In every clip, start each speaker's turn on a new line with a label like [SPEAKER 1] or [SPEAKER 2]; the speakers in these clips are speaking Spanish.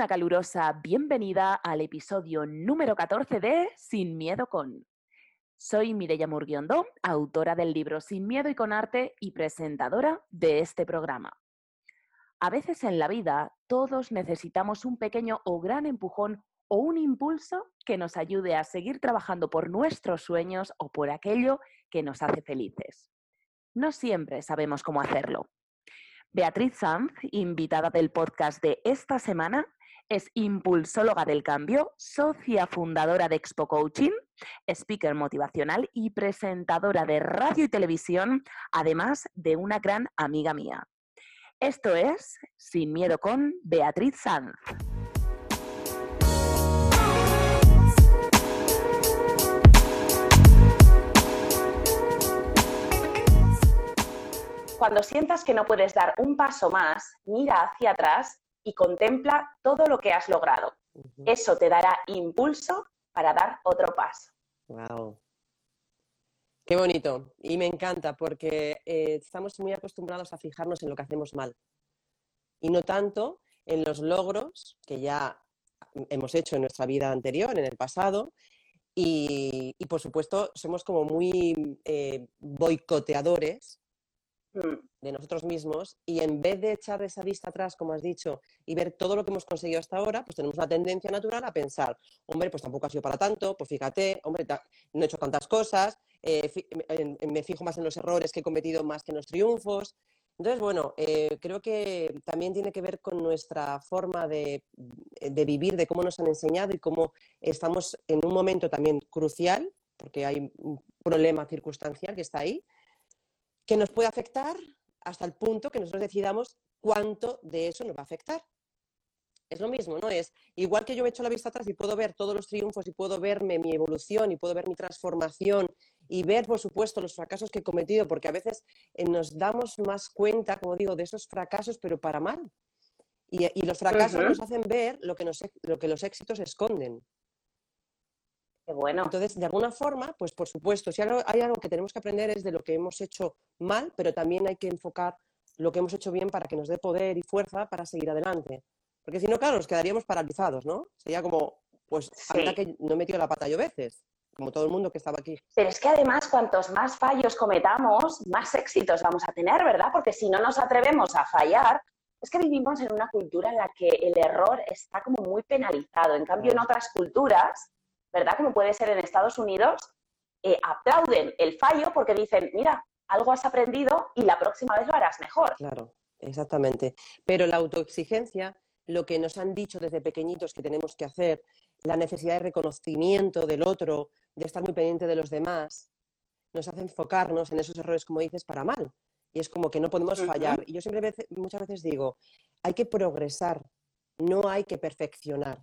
[SPEAKER 1] una calurosa bienvenida al episodio número 14 de Sin Miedo con. Soy Mireya Murguiondo, autora del libro Sin Miedo y con Arte y presentadora de este programa. A veces en la vida todos necesitamos un pequeño o gran empujón o un impulso que nos ayude a seguir trabajando por nuestros sueños o por aquello que nos hace felices. No siempre sabemos cómo hacerlo. Beatriz Sanz, invitada del podcast de esta semana, es impulsóloga del cambio, socia fundadora de Expo Coaching, speaker motivacional y presentadora de radio y televisión, además de una gran amiga mía. Esto es Sin Miedo con Beatriz Sanz. Cuando sientas que no puedes dar un paso más, mira hacia atrás y contempla todo lo que has logrado. Eso te dará impulso para dar otro paso.
[SPEAKER 2] Wow. Qué bonito. Y me encanta porque eh, estamos muy acostumbrados a fijarnos en lo que hacemos mal y no tanto en los logros que ya hemos hecho en nuestra vida anterior, en el pasado, y, por supuesto somos como muy eh, boicoteadores Mm. De nosotros mismos y en vez de echar esa vista atrás, como has dicho, y ver todo lo que hemos conseguido hasta ahora, pues tenemos una tendencia natural a pensar, hombre, pues tampoco ha sido para tanto, pues fíjate, hombre, no he hecho tantas cosas, eh, me fijo más en los errores que he cometido más que en los triunfos. Entonces, bueno, eh, creo que también tiene que ver con nuestra forma de, de vivir, de cómo nos han enseñado y cómo estamos en un momento también crucial, porque hay un problema circunstancial que está ahí, que nos puede afectar hasta el punto que nosotros decidamos cuánto de eso nos va a afectar. Es lo mismo, ¿no? Es igual que yo me echo la vista atrás y puedo ver todos los triunfos y puedo verme mi evolución y puedo ver mi transformación y ver, por supuesto, los fracasos que he cometido, porque a veces eh, nos damos más cuenta, como digo, de esos fracasos, pero para mal. Y, los fracasos nos hacen ver lo que, lo que los éxitos esconden
[SPEAKER 1] bueno.
[SPEAKER 2] Entonces, de alguna forma, pues por supuesto, si hay algo que tenemos que aprender es de lo que hemos hecho mal, pero también hay que enfocar lo que hemos hecho bien para que nos dé poder y fuerza para seguir adelante. Porque si no, claro, nos quedaríamos paralizados, ¿no? Sería como, pues, sí. que no he metido la pata yo veces, como todo el mundo que estaba aquí.
[SPEAKER 1] Pero es que además, cuantos más fallos cometamos, más éxitos vamos a tener, ¿verdad? Porque si no nos atrevemos a fallar, es que vivimos en una cultura en la que el error está como muy penalizado. En cambio, en otras culturas, ¿verdad? Como puede ser en Estados Unidos, eh, aplauden el fallo porque dicen, mira, algo has aprendido y la próxima vez lo harás mejor.
[SPEAKER 2] Claro, exactamente. Pero la autoexigencia, lo que nos han dicho desde pequeñitos que tenemos que hacer, la necesidad de reconocimiento del otro, de estar muy pendiente de los demás, nos hace enfocarnos en esos errores, como dices, para mal. Y es como que no podemos fallar. Y yo siempre muchas veces digo, hay que progresar, no hay que perfeccionar.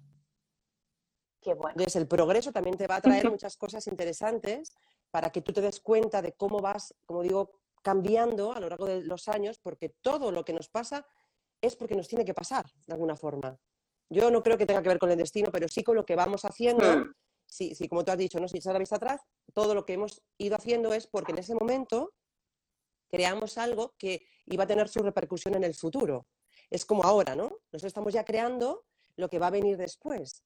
[SPEAKER 2] Entonces, el progreso también te va a traer muchas cosas interesantes para que tú te des cuenta de cómo vas, como digo, cambiando a lo largo de los años, porque todo lo que nos pasa es porque nos tiene que pasar, de alguna forma. Yo no creo que tenga que ver con el destino, pero sí con lo que vamos haciendo. Hmm. Sí, sí, como tú has dicho, ¿no? si echas la vista atrás, todo lo que hemos ido haciendo es porque en ese momento creamos algo que iba a tener su repercusión en el futuro. Es como ahora, ¿no? Nosotros estamos ya creando lo que va a venir después.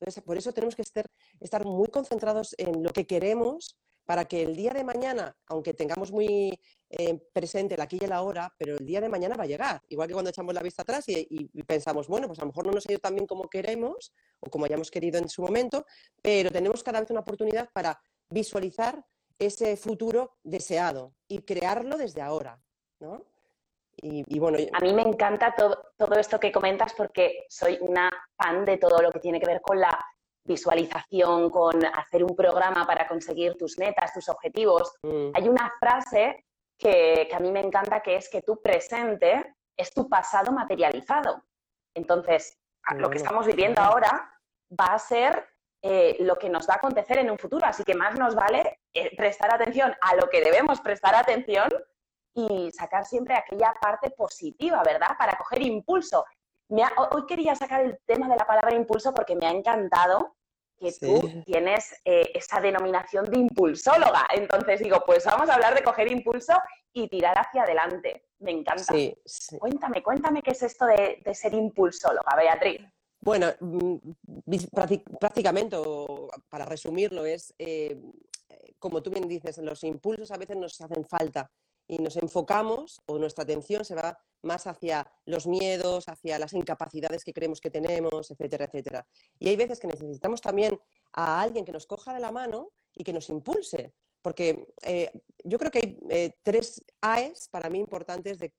[SPEAKER 2] Entonces, por eso tenemos que estar, muy concentrados en lo que queremos para que el día de mañana, aunque tengamos muy eh, presente la aquí y la hora, pero el día de mañana va a llegar. Igual que cuando echamos la vista atrás y, pensamos, bueno, pues a lo mejor no nos ha ido tan bien como queremos o como hayamos querido en su momento, pero tenemos cada vez una oportunidad para visualizar ese futuro deseado y crearlo desde ahora, ¿no?
[SPEAKER 1] A mí me encanta todo, esto que comentas porque soy una fan de todo lo que tiene que ver con la visualización, con hacer un programa para conseguir tus metas, tus objetivos. Mm. Hay una frase que, a mí me encanta que es que tu presente es tu pasado materializado. Entonces, lo que estamos viviendo ahora va a ser eh, lo que nos va a acontecer en un futuro. Así que más nos vale eh, prestar atención a lo que debemos prestar atención y sacar siempre aquella parte positiva, ¿verdad? Para coger impulso. hoy quería sacar el tema de la palabra impulso porque me ha encantado que tú tienes eh, esa denominación de impulsóloga. Entonces digo, pues vamos a hablar de coger impulso y tirar hacia adelante. Me encanta. Cuéntame, cuéntame qué es esto de, ser impulsóloga, Beatriz.
[SPEAKER 2] Bueno, mm, prácticamente, para resumirlo, es, eh, como tú bien dices, los impulsos a veces nos hacen falta y nos enfocamos o nuestra atención se va más hacia los miedos, hacia las incapacidades que creemos que tenemos, etcétera, etcétera. Y hay veces que necesitamos también a alguien que nos coja de la mano y que nos impulse, porque eh, yo creo que hay eh, tres AES para mí importantes de,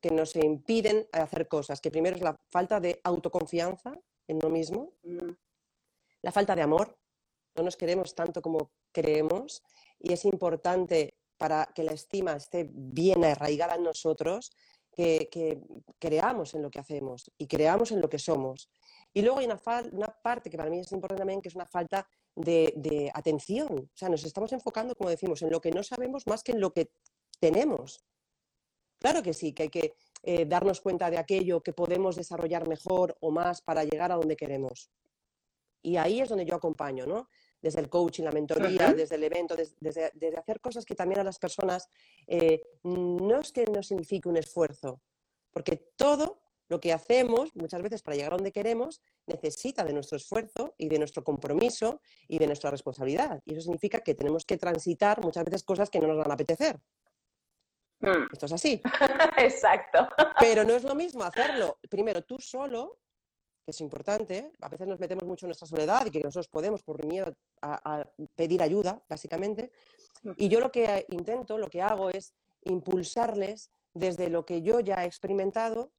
[SPEAKER 2] que, nos, impiden hacer cosas. Que primero es la falta de autoconfianza en uno mismo, mm. la falta de amor, no nos queremos tanto como creemos y es importante para que la estima esté bien arraigada en nosotros, que, creamos en lo que hacemos y creamos en lo que somos. Y luego hay una, una parte que para mí es importante también, que es una falta de, atención. O sea, nos estamos enfocando, como decimos, en lo que no sabemos más que en lo que tenemos. Claro que sí, que hay que eh, darnos cuenta de aquello que podemos desarrollar mejor o más para llegar a donde queremos. Y ahí es donde yo acompaño, ¿no? Desde el coaching, la mentoría, desde el evento, desde, hacer cosas que también a las personas eh, no es que no signifique un esfuerzo, porque todo lo que hacemos muchas veces para llegar a donde queremos necesita de nuestro esfuerzo y de nuestro compromiso y de nuestra responsabilidad. Y eso significa que tenemos que transitar muchas veces cosas que no nos van a apetecer. Hmm. Esto es así.
[SPEAKER 1] Exacto.
[SPEAKER 2] Pero no es lo mismo hacerlo primero tú solo, que es importante. A veces nos metemos mucho en nuestra soledad y que nosotros podemos por miedo a pedir ayuda, básicamente. Y yo lo que intento, lo que hago es impulsarles desde lo que yo ya he experimentado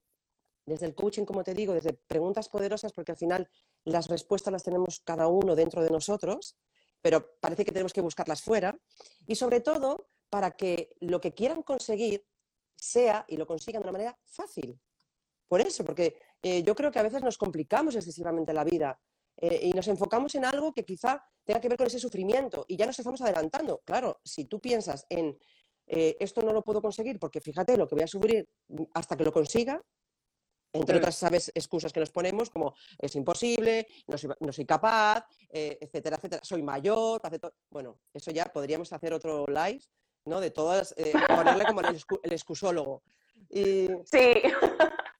[SPEAKER 2] desde el coaching, como te digo, desde preguntas poderosas, porque al final las respuestas las tenemos cada uno dentro de nosotros, pero parece que tenemos que buscarlas fuera. Y sobre todo, para que lo que quieran conseguir sea y lo consigan de una manera fácil. Por eso, porque eh, yo creo que a veces nos complicamos excesivamente la vida eh, y nos enfocamos en algo que quizá tenga que ver con ese sufrimiento y ya nos estamos adelantando. Claro, si tú piensas en eh, esto no lo puedo conseguir porque fíjate lo que voy a sufrir hasta que lo consiga, entre otras, sabes, excusas que nos ponemos como es imposible, no soy, capaz, eh, etcétera, etcétera, soy mayor, bueno, eso ya podríamos hacer otro live, ¿no? De todas, eh, ponerle como el, excusólogo. Y,
[SPEAKER 1] sí.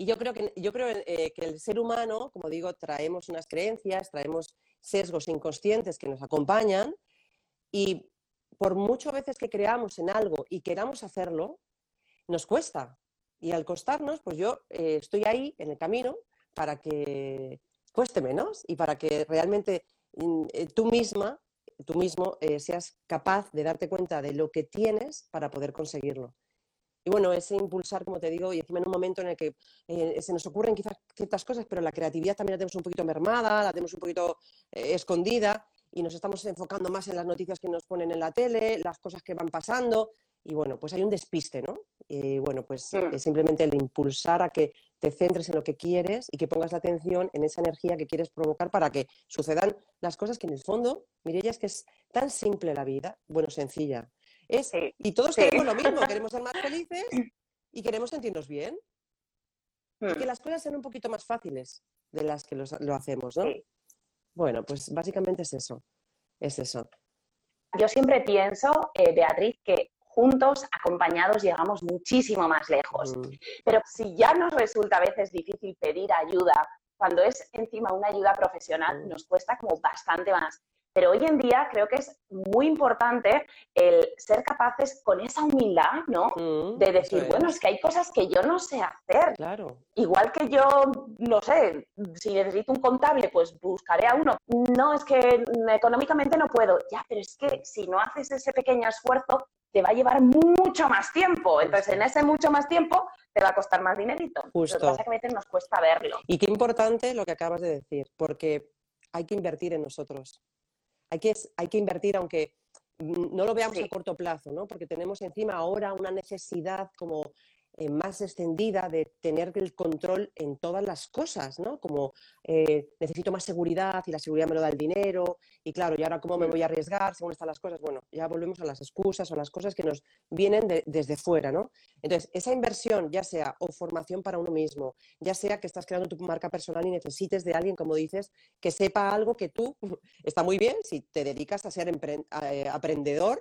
[SPEAKER 2] Y yo creo, que, yo creo eh, que el ser humano, como digo, traemos unas creencias, traemos sesgos inconscientes que nos acompañan y por mucho veces que creamos en algo y queramos hacerlo, nos cuesta, y al costarnos, pues yo eh, estoy ahí en el camino para que cueste menos y para que realmente mm, eh, tú misma, tú mismo, seas capaz de darte cuenta de lo que tienes para poder conseguirlo. Y bueno, ese impulsar, como te digo, y encima en un momento en el que se nos ocurren quizás ciertas cosas, pero la creatividad también la tenemos un poquito mermada, la tenemos un poquito escondida y nos estamos enfocando más en las noticias que nos ponen en la tele, las cosas que van pasando, y bueno, pues hay un despiste, ¿no? Y bueno, pues mm. es simplemente el impulsar a que te centres en lo que quieres y que pongas la atención en esa energía que quieres provocar para que sucedan las cosas que en el fondo, Mireya, es que es tan simple la vida, bueno, sencilla. Es, y todos queremos lo mismo, queremos ser más felices y queremos sentirnos bien. Y que mm. las cosas sean un poquito más fáciles de las que lo hacemos, ¿no? Bueno, pues básicamente es eso, es eso.
[SPEAKER 1] Yo siempre pienso, eh, Beatriz, que juntos, acompañados, llegamos muchísimo más lejos. Mm. Pero si ya nos resulta a veces difícil pedir ayuda, cuando es encima una ayuda profesional, mm. nos cuesta como bastante más. Pero hoy en día creo que es muy importante el ser capaces con esa humildad, ¿no? Mm, de decir, bueno, es que hay cosas que yo no sé hacer.
[SPEAKER 2] Claro.
[SPEAKER 1] Igual que yo, no sé, si necesito un contable, pues buscaré a uno. No, es que económicamente no puedo. Ya, pero es que si no haces ese pequeño esfuerzo, te va a llevar mucho más tiempo. Entonces, en ese mucho más tiempo te va a costar más dinerito.
[SPEAKER 2] Justo.
[SPEAKER 1] Lo que pasa que a veces nos cuesta verlo.
[SPEAKER 2] Y qué importante lo que acabas de decir, porque hay que invertir en nosotros. Hay que, hay que invertir, aunque no lo veamos a corto plazo, ¿no? Porque tenemos encima ahora una necesidad como eh, más extendida de tener el control en todas las cosas, ¿no? Como eh, necesito más seguridad y la seguridad me lo da el dinero y claro, ¿y ahora cómo me voy a arriesgar según están las cosas? Bueno, ya volvemos a las excusas o las cosas que nos vienen desde fuera, ¿no? Entonces, esa inversión, ya sea o formación para uno mismo, ya sea que estás creando tu marca personal y necesites de alguien, como dices, que sepa algo que tú, está muy bien si te dedicas a ser eh, aprendedor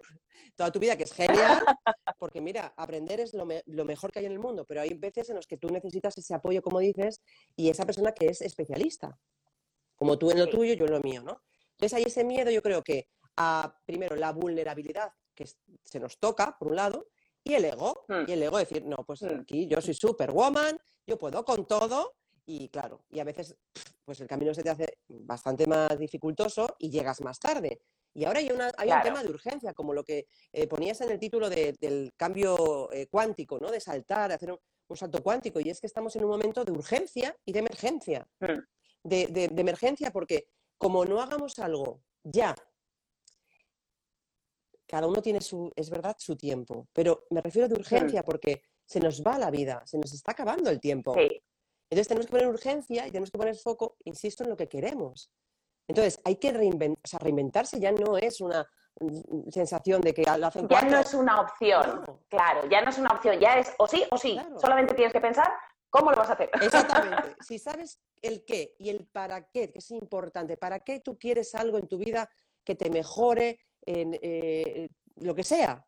[SPEAKER 2] toda tu vida, que es genial, porque mira, aprender es lo, lo mejor que hay en el mundo, pero hay veces en los que tú necesitas ese apoyo, como dices, y esa persona que es especialista, como tú en lo tuyo, yo en lo mío, ¿no? Entonces hay ese miedo, yo creo que a, primero, la vulnerabilidad que se nos toca, por un lado, y el ego, hmm. y el ego decir, no, pues hmm. aquí yo soy superwoman, yo puedo con todo, y claro, y a veces pues el camino se te hace bastante más dificultoso y llegas más tarde. Y ahora hay, una, hay un tema de urgencia, como lo que eh, ponías en el título del cambio eh, cuántico, ¿no? De saltar, de hacer un, salto cuántico. Y es que estamos en un momento de urgencia y de emergencia. Hmm. De, emergencia porque como no hagamos algo ya, cada uno tiene su, es verdad, su tiempo. Pero me refiero de hmm. urgencia porque se nos va la vida, se nos está acabando el tiempo. Entonces tenemos que poner urgencia y tenemos que poner foco, insisto, en lo que queremos. Entonces, hay que reinventarse, ya no es una mm, sensación de que lo hacen
[SPEAKER 1] Ya no es una opción, claro, ya no es una opción, ya es o sí o sí, solamente tienes que pensar cómo lo vas a hacer.
[SPEAKER 2] Exactamente, si sabes el qué y el para qué, que es importante, para qué tú quieres algo en tu vida que te mejore en eh, lo que sea,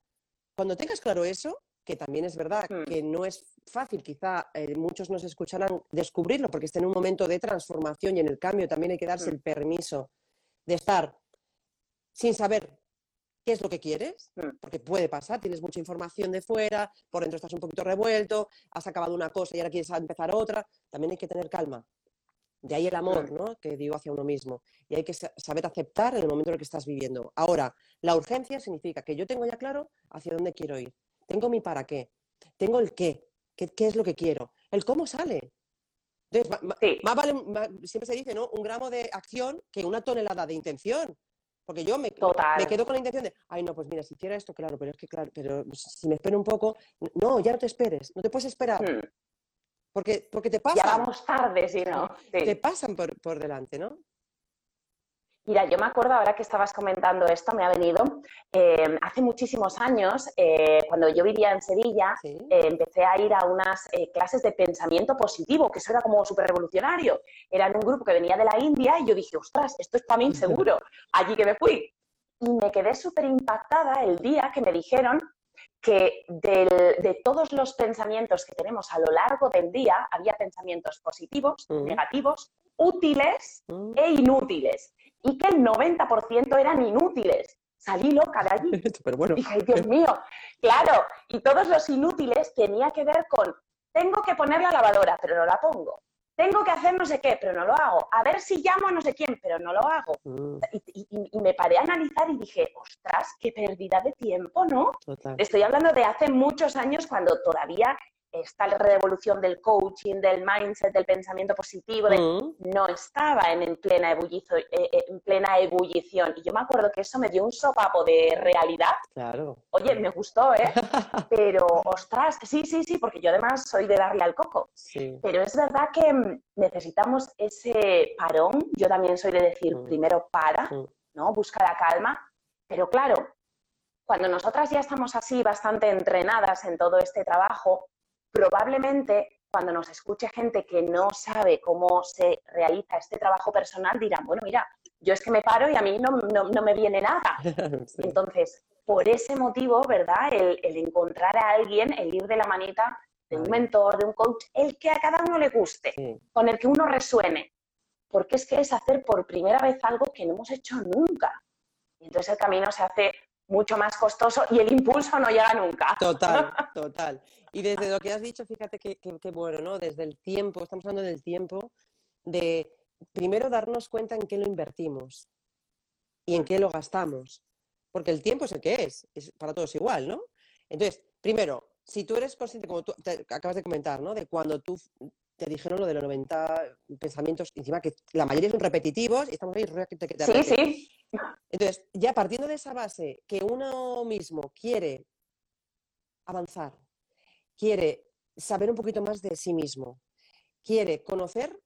[SPEAKER 2] cuando tengas claro eso, que también es verdad hmm. que no es fácil, quizá eh, muchos nos escucharán descubrirlo porque está en un momento de transformación y en el cambio también hay que darse hmm. el permiso de estar sin saber qué es lo que quieres, hmm. porque puede pasar, tienes mucha información de fuera, por dentro estás un poquito revuelto, has acabado una cosa y ahora quieres empezar otra, también hay que tener calma. De ahí el amor, ¿no? Que digo hacia uno mismo. Y hay que saber aceptar el momento en el que estás viviendo. Ahora, la urgencia significa que yo tengo ya claro hacia dónde quiero ir tengo mi para qué, tengo el qué, qué, qué es lo que quiero, el cómo sale. Entonces, más vale, siempre se dice, ¿no? Un gramo de acción que una tonelada de intención. Porque yo me, me, quedo con la intención de, ay, no, pues mira, si hiciera esto, claro, pero es que, claro, pero si me espero un poco, no, ya no te esperes, no te puedes esperar. Hmm. Porque, porque te pasan.
[SPEAKER 1] Ya vamos tarde, si no.
[SPEAKER 2] Te pasan por, por delante, ¿no?
[SPEAKER 1] Mira, yo me acuerdo ahora que estabas comentando esto, me ha venido, eh, hace muchísimos años, eh, cuando yo vivía en Sevilla, eh, empecé a ir a unas clases de pensamiento positivo, que eso era como súper revolucionario. Era en un grupo que venía de la India y yo dije, ostras, esto es para mí seguro, allí que me fui. Y me quedé súper impactada el día que me dijeron que de todos los pensamientos que tenemos a lo largo del día, había pensamientos positivos, negativos, útiles mm. e inútiles y que el 90% eran inútiles. Salí loca de allí.
[SPEAKER 2] Pero bueno.
[SPEAKER 1] Dije, Dios mío, claro, y todos los inútiles tenía que ver con, tengo que poner la lavadora, pero no la pongo. Tengo que hacer no sé qué, pero no lo hago. A ver si llamo a no sé quién, pero no lo hago. Mm. Y, me paré a analizar y dije, ostras, qué pérdida de tiempo, ¿no? Estoy hablando de hace muchos años cuando todavía esta revolución del coaching, del mindset, del pensamiento positivo, mm. no estaba en, plena ebullición, eh, eh, en plena ebullición. Y yo me acuerdo que eso me dio un sopapo de realidad.
[SPEAKER 2] Claro.
[SPEAKER 1] Oye, me gustó, ¿eh? Pero, ostras, sí, sí, sí, porque yo además soy de darle al coco. Pero es verdad que mm, necesitamos ese parón. Yo también soy de decir, mm. primero para, ¿no? Busca la calma. Pero claro, cuando nosotras ya estamos así bastante entrenadas en todo este trabajo, probablemente cuando nos escuche gente que no sabe cómo se realiza este trabajo personal, dirán, bueno, mira, yo es que me paro y a mí no, me viene nada. Entonces, por ese motivo, ¿verdad? El, encontrar a alguien, el ir de la manita de un mentor, de un coach, el que a cada uno le guste, con el que uno resuene. Porque es que es hacer por primera vez algo que no hemos hecho nunca. Y entonces el camino se hace mucho más costoso y el impulso no llega nunca.
[SPEAKER 2] Total, total. Y desde lo que has dicho, fíjate que, bueno, ¿no? Desde el tiempo, estamos hablando del tiempo, de primero darnos cuenta en qué lo invertimos y en qué lo gastamos. Porque el tiempo es el que es, es para todos igual, ¿no? Entonces, primero, si tú eres consciente, como tú acabas de comentar, ¿no? De cuando tú te dijeron lo de los 90 pensamientos, encima que la mayoría son repetitivos y estamos ahí.
[SPEAKER 1] Sí, sí.
[SPEAKER 2] Entonces, ya partiendo de esa base, que uno mismo quiere avanzar, quiere saber un poquito más de sí mismo, quiere conocer,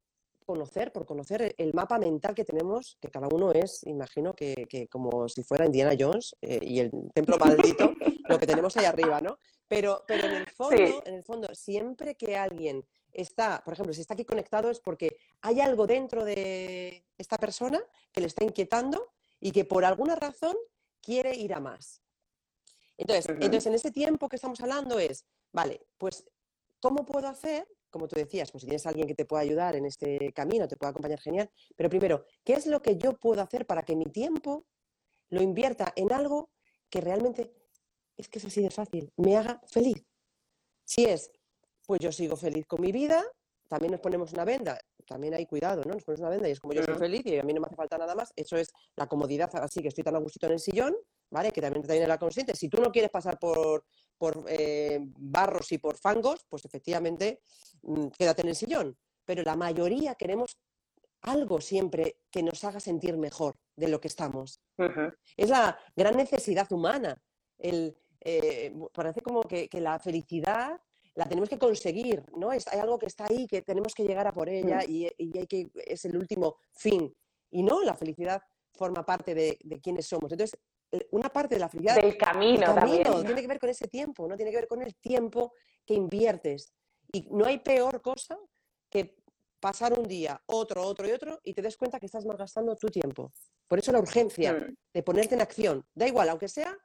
[SPEAKER 2] conocer, por conocer el mapa mental que tenemos, que cada uno es, imagino que, como si fuera Indiana Jones eh, y el templo maldito, lo que tenemos ahí arriba, ¿no? Pero, pero en el fondo, en el fondo, siempre que alguien está, por ejemplo, si está aquí conectado es porque hay algo dentro de esta persona que le está inquietando y que por alguna razón quiere ir a más. Entonces, entonces en ese tiempo que estamos hablando es, vale, pues ¿cómo puedo hacer? Como tú decías, pues si tienes alguien que te pueda ayudar en este camino, te pueda acompañar, genial. Pero primero, ¿qué es lo que yo puedo hacer para que mi tiempo lo invierta en algo que realmente, es que es así de fácil, me haga feliz? Si es, pues yo sigo feliz con mi vida, también nos ponemos una venda, también hay cuidado, ¿no? Nos ponemos una venda y es como yo soy feliz y a mí no me hace falta nada más, eso es la comodidad, así que estoy tan a gustito en el sillón, ¿vale? Que también te viene la consciente. Si tú no quieres pasar por, por eh, barros y por fangos, pues efectivamente mm, quédate en el sillón. Pero la mayoría queremos algo siempre que nos haga sentir mejor de lo que estamos. Es la gran necesidad humana. El, eh, parece como que, la felicidad la tenemos que conseguir, ¿no? hay algo que está ahí, que tenemos que llegar a por ella mm. y, hay que, es el último fin. Y no, la felicidad forma parte de, de quienes somos. Entonces, eh, una parte de la felicidad...
[SPEAKER 1] Del camino, camino
[SPEAKER 2] Tiene que ver con ese tiempo, ¿no? Tiene que ver con el tiempo que inviertes. Y no hay peor cosa que pasar un día, otro, otro y otro, y te des cuenta que estás malgastando tu tiempo. Por eso la urgencia mm. de ponerte en acción. Da igual, aunque sea,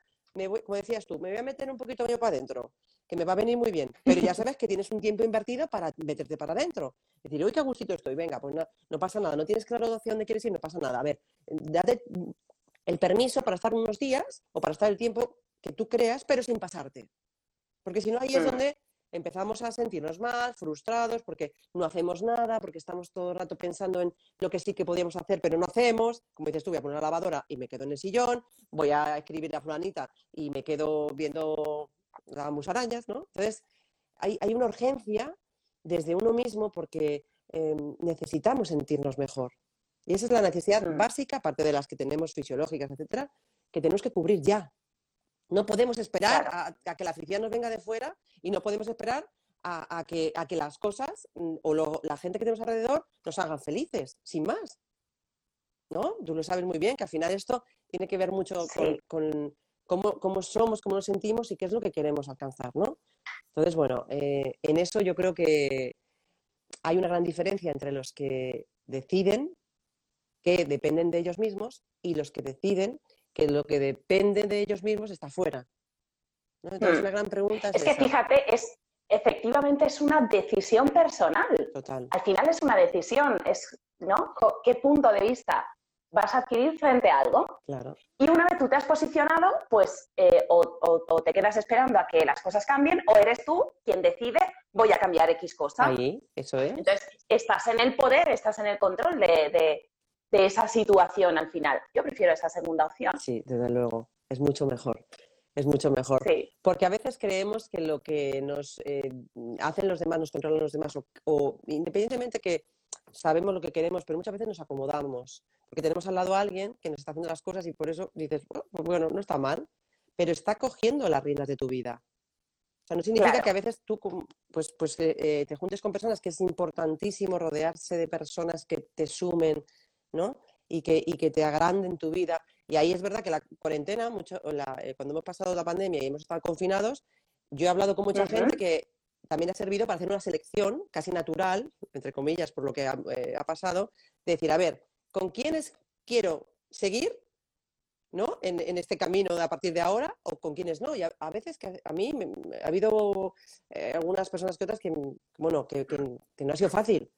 [SPEAKER 2] me como decías tú, me voy a meter un poquito yo para adentro que me va a venir muy bien. Pero ya sabes que tienes un tiempo invertido para meterte para adentro. Es decir, uy, qué gustito estoy, venga, pues no, no pasa nada, no tienes claro hacia dónde quieres ir, no pasa nada. A ver, date el permiso para estar unos días o para estar el tiempo que tú creas, pero sin pasarte. Porque si no, ahí es donde empezamos a sentirnos mal, frustrados, porque no hacemos nada, porque estamos todo el rato pensando en lo que sí que podíamos hacer, pero no hacemos. Como dices tú, voy a poner una lavadora y me quedo en el sillón, voy a escribir a fulanita y me quedo viendo las musarañas, ¿no? Entonces, hay, una urgencia desde uno mismo porque em, necesitamos sentirnos mejor. Y esa es la necesidad mm. básica, aparte de las que tenemos fisiológicas, etcétera, que tenemos que cubrir ya. No podemos esperar a, que la felicidad nos venga de fuera y no podemos esperar a, que, a que, las cosas mm, o la gente que tenemos alrededor nos hagan felices, sin más. ¿No? Tú lo sabes muy bien que al final esto tiene que ver mucho con cómo, somos, cómo nos sentimos y qué es lo que queremos alcanzar, ¿no? Entonces, bueno, eh, en eso yo creo que hay una gran diferencia entre los que deciden que dependen de ellos mismos y los que deciden que lo que depende de ellos mismos está fuera. Entonces,
[SPEAKER 1] hmm. una gran pregunta es, que fíjate, es efectivamente es una decisión personal.
[SPEAKER 2] Total.
[SPEAKER 1] Al final es una decisión, es, ¿no? ¿Qué punto de vista vas a adquirir frente a algo.
[SPEAKER 2] Claro.
[SPEAKER 1] Y una vez tú te has posicionado, pues eh, o, te quedas esperando a que las cosas cambien o eres tú quien decide voy a cambiar X cosa.
[SPEAKER 2] Ahí, eso es.
[SPEAKER 1] Entonces, estás en el poder, estás en el control de, esa situación al final. Yo prefiero esa segunda opción.
[SPEAKER 2] Sí, desde luego. Es mucho mejor. Es mucho mejor.
[SPEAKER 1] Sí.
[SPEAKER 2] Porque a veces creemos que lo que nos eh, hacen los demás, nos controlan los demás, o independientemente que sabemos lo que queremos, pero muchas veces nos acomodamos, porque tenemos al lado a alguien que nos está haciendo las cosas y por eso dices, pues bueno, no está mal, pero está cogiendo las riendas de tu vida. O sea, no significa que a veces tú pues, pues, eh, eh, te juntes con personas que es importantísimo rodearse de personas que te sumen, ¿no? Y que, y que te agranden tu vida. Y ahí es verdad que la cuarentena, mucho, eh, cuando hemos pasado la pandemia y hemos estado confinados, yo he hablado con mucha gente que también ha servido para hacer una selección casi natural, entre comillas, por lo que ha, eh, pasado, de decir, a ver, ¿con quiénes quiero seguir ¿no? En, este camino a partir de ahora o con quiénes no? Y a, veces que a mí ha habido eh, algunas personas que otras que, bueno, que, que no ha sido fácil,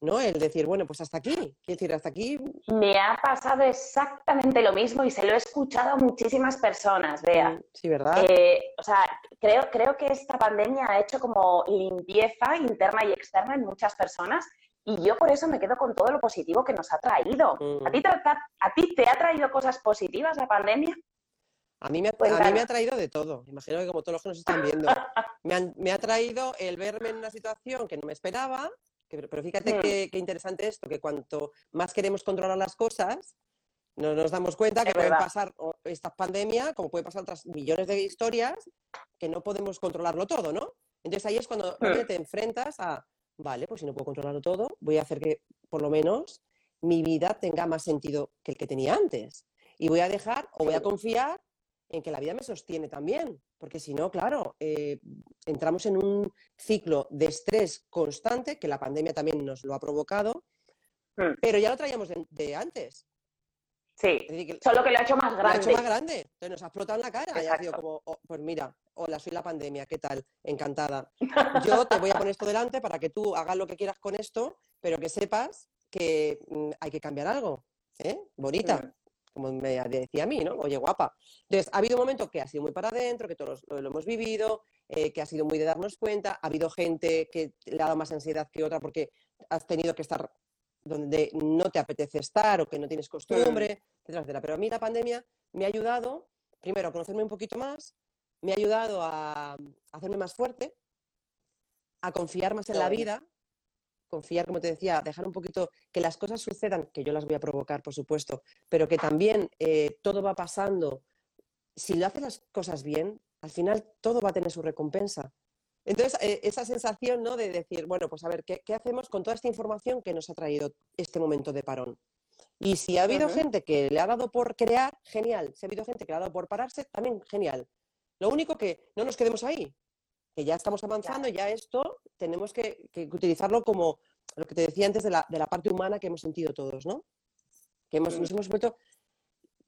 [SPEAKER 2] ¿no? El decir, bueno, pues hasta aquí, quiero decir, hasta aquí.
[SPEAKER 1] Me ha pasado exactamente lo mismo y se lo he escuchado a muchísimas personas, vea. Mm,
[SPEAKER 2] sí, ¿verdad?
[SPEAKER 1] Eh, o sea, creo, creo que esta pandemia ha hecho como limpieza interna y externa en muchas personas y yo por eso me quedo con todo lo positivo que nos ha traído. ¿A, ti te, ¿A ti te ha traído cosas positivas la pandemia?
[SPEAKER 2] A mí, me, a mí me ha traído de todo. Imagino que como todos los que nos están viendo. me, me ha traído el verme en una situación que no me esperaba, pero fíjate mm. qué, interesante esto, que cuanto más queremos controlar las cosas, no nos damos cuenta que pueden pasar esta pandemia, como puede pasar otras millones de historias, que no podemos controlarlo todo, ¿no? Entonces ahí es cuando mm. te enfrentas a, vale, pues si no puedo controlarlo todo, voy a hacer que por lo menos mi vida tenga más sentido que el que tenía antes. Y voy a dejar o voy a confiar en que la vida me sostiene también, porque si no, claro, eh, entramos en un ciclo de estrés constante, que la pandemia también nos lo ha provocado, hmm. pero ya lo traíamos de, antes.
[SPEAKER 1] Sí, solo que lo ha hecho más grande. Lo ha
[SPEAKER 2] hecho más grande, entonces nos ha explotado en la cara y ha sido como, oh, pues mira, hola, soy la pandemia, ¿qué tal? Encantada. Yo te voy a poner esto delante para que tú hagas lo que quieras con esto, pero que sepas que mm, hay que cambiar algo, ¿eh? Bonita. Mm. Como me decía a mí, ¿no? Oye, guapa. Entonces, ha habido un momento que ha sido muy para adentro, que todos lo, hemos vivido, eh, que ha sido muy de darnos cuenta. Ha habido gente que le ha dado más ansiedad que otra porque has tenido que estar donde no te apetece estar o que no tienes costumbre, etcétera, Pero a mí la pandemia me ha ayudado, primero, a conocerme un poquito más, me ha ayudado a, hacerme más fuerte, a confiar más en la vida, confiar, como te decía, dejar un poquito que las cosas sucedan, que yo las voy a provocar, por supuesto, pero que también eh, todo va pasando. Si lo haces las cosas bien, al final todo va a tener su recompensa. Entonces, eh, esa sensación ¿no? de decir, bueno, pues a ver, ¿qué, hacemos con toda esta información que nos ha traído este momento de parón? Y si ha habido gente que le ha dado por crear, genial. Si ha habido gente que le ha dado por pararse, también genial. Lo único que no nos quedemos ahí, que ya estamos avanzando, ya, ya esto tenemos que, utilizarlo como lo que te decía antes de la, parte humana que hemos sentido todos, ¿no? Que hemos, nos hemos vuelto,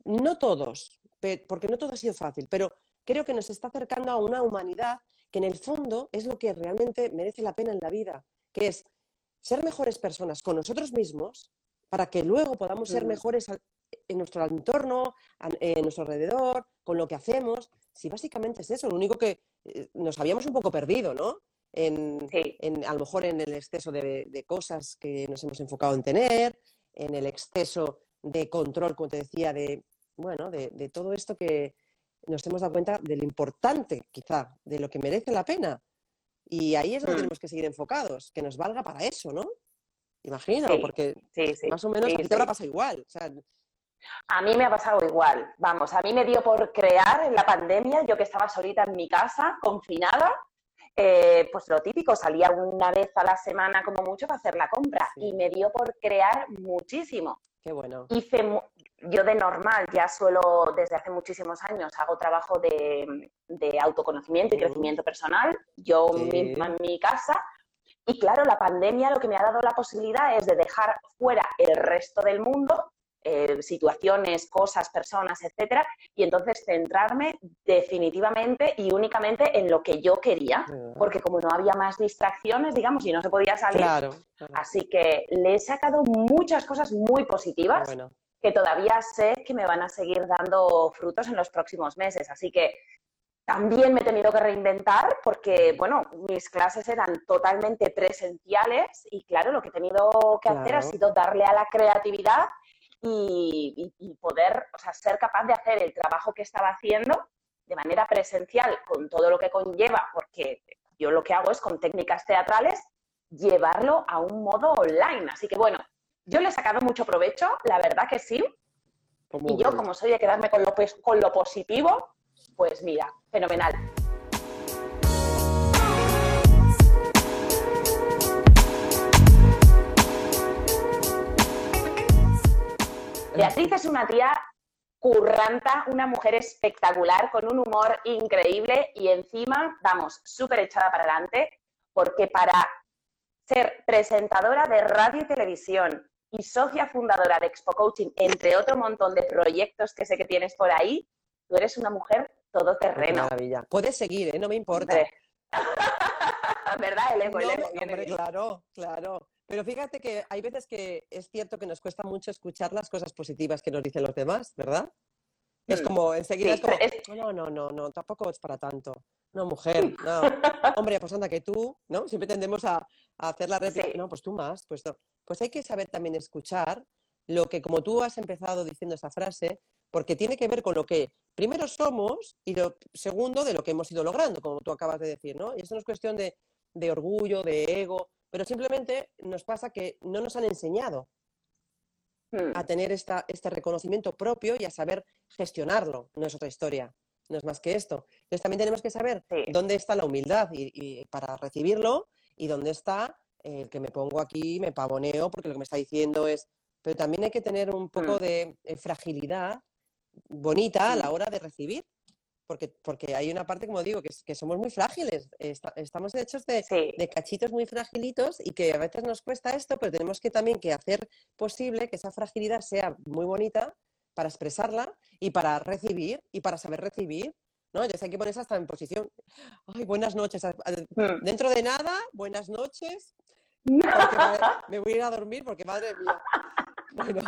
[SPEAKER 2] no todos, porque no todo ha sido fácil, pero creo que nos está acercando a una humanidad que en el fondo es lo que realmente merece la pena en la vida, que es ser mejores personas con nosotros mismos para que luego podamos ser mejores en nuestro entorno, en nuestro alrededor, con lo que hacemos. Si básicamente es eso, lo único que eh, nos habíamos un poco perdido, ¿no? En, a lo mejor en el exceso de, cosas que nos hemos enfocado en tener, en el exceso de control, como te decía, de, bueno, de todo esto que, nos hemos dado cuenta de lo importante, quizá, de lo que merece la pena. Y ahí es donde mm. tenemos que seguir enfocados, que nos valga para eso, ¿no? Imagino, porque más o menos a ti te habrá pasado igual.
[SPEAKER 1] A mí me ha pasado igual. Vamos, a mí me dio por crear en la pandemia, yo que estaba solita en mi casa, confinada, eh, pues lo típico, salía una vez a la semana como mucho para hacer la compra y me dio por crear muchísimo.
[SPEAKER 2] Qué bueno.
[SPEAKER 1] Hice, yo de normal ya suelo, desde hace muchísimos años, hago trabajo de, autoconocimiento y crecimiento personal, yo misma en mi casa. Y claro, la pandemia lo que me ha dado la posibilidad es de dejar fuera el resto del mundo, eh, situaciones, cosas, personas, etcétera, y entonces centrarme definitivamente y únicamente en lo que yo quería, porque como no había más distracciones, digamos, y no se podía salir, así que le he sacado muchas cosas muy positivas que todavía sé que me van a seguir dando frutos en los próximos meses. Así que también me he tenido que reinventar porque, bueno, mis clases eran totalmente presenciales y claro, lo que he tenido que hacer ha sido darle a la creatividad y, poder, o sea, ser capaz de hacer el trabajo que estaba haciendo de manera presencial con todo lo que conlleva, porque yo lo que hago es con técnicas teatrales llevarlo a un modo online. Así que bueno, yo le he sacado mucho provecho, la verdad que sí. Y yo, como soy de quedarme con lo, con lo positivo, pues mira, fenomenal. Beatriz es una tía curranta, una mujer espectacular, con un humor increíble y encima, vamos, súper echada para adelante, porque para ser presentadora de radio y televisión, y socia fundadora de Expo Coaching, entre otro montón de proyectos que sé que tienes por ahí, tú eres una mujer todoterreno.
[SPEAKER 2] maravilla. Puedes seguir, ¿eh? no me importa.
[SPEAKER 1] ¿Verdad? El ego,
[SPEAKER 2] claro, claro. Pero fíjate que hay veces que es cierto que nos cuesta mucho escuchar las cosas positivas que nos dicen los demás, ¿verdad? Es mm. como, enseguida es como, no, no, no, no, tampoco es para tanto. No, mujer, no. Hombre, pues anda que tú, ¿no? Siempre tendemos a, hacer la réplica. No, pues tú más, pues no pues hay que saber también escuchar lo que, como tú has empezado diciendo esa frase, porque tiene que ver con lo que primero somos y lo segundo de lo que hemos ido logrando, como tú acabas de decir, ¿no? Y esto no es cuestión de, orgullo, de ego, pero simplemente nos pasa que no nos han enseñado hmm. a tener esta, este reconocimiento propio y a saber gestionarlo. No es otra historia, no es más que esto. Entonces también tenemos que saber dónde está la humildad y, para recibirlo y dónde está el que me pongo aquí, me pavoneo porque lo que me está diciendo es... Pero también hay que tener un poco mm. de eh, fragilidad bonita a la hora de recibir, porque, porque hay una parte, como digo, que, que somos muy frágiles, estamos hechos de, de, cachitos muy fragilitos y que a veces nos cuesta esto, pero tenemos que también que hacer posible que esa fragilidad sea muy bonita para expresarla y para recibir y para saber recibir. ¿no? Ya sé que pones hasta en posición. Ay, buenas noches. Mm. Dentro de nada, buenas noches. me voy a ir a dormir porque madre mía. Bueno,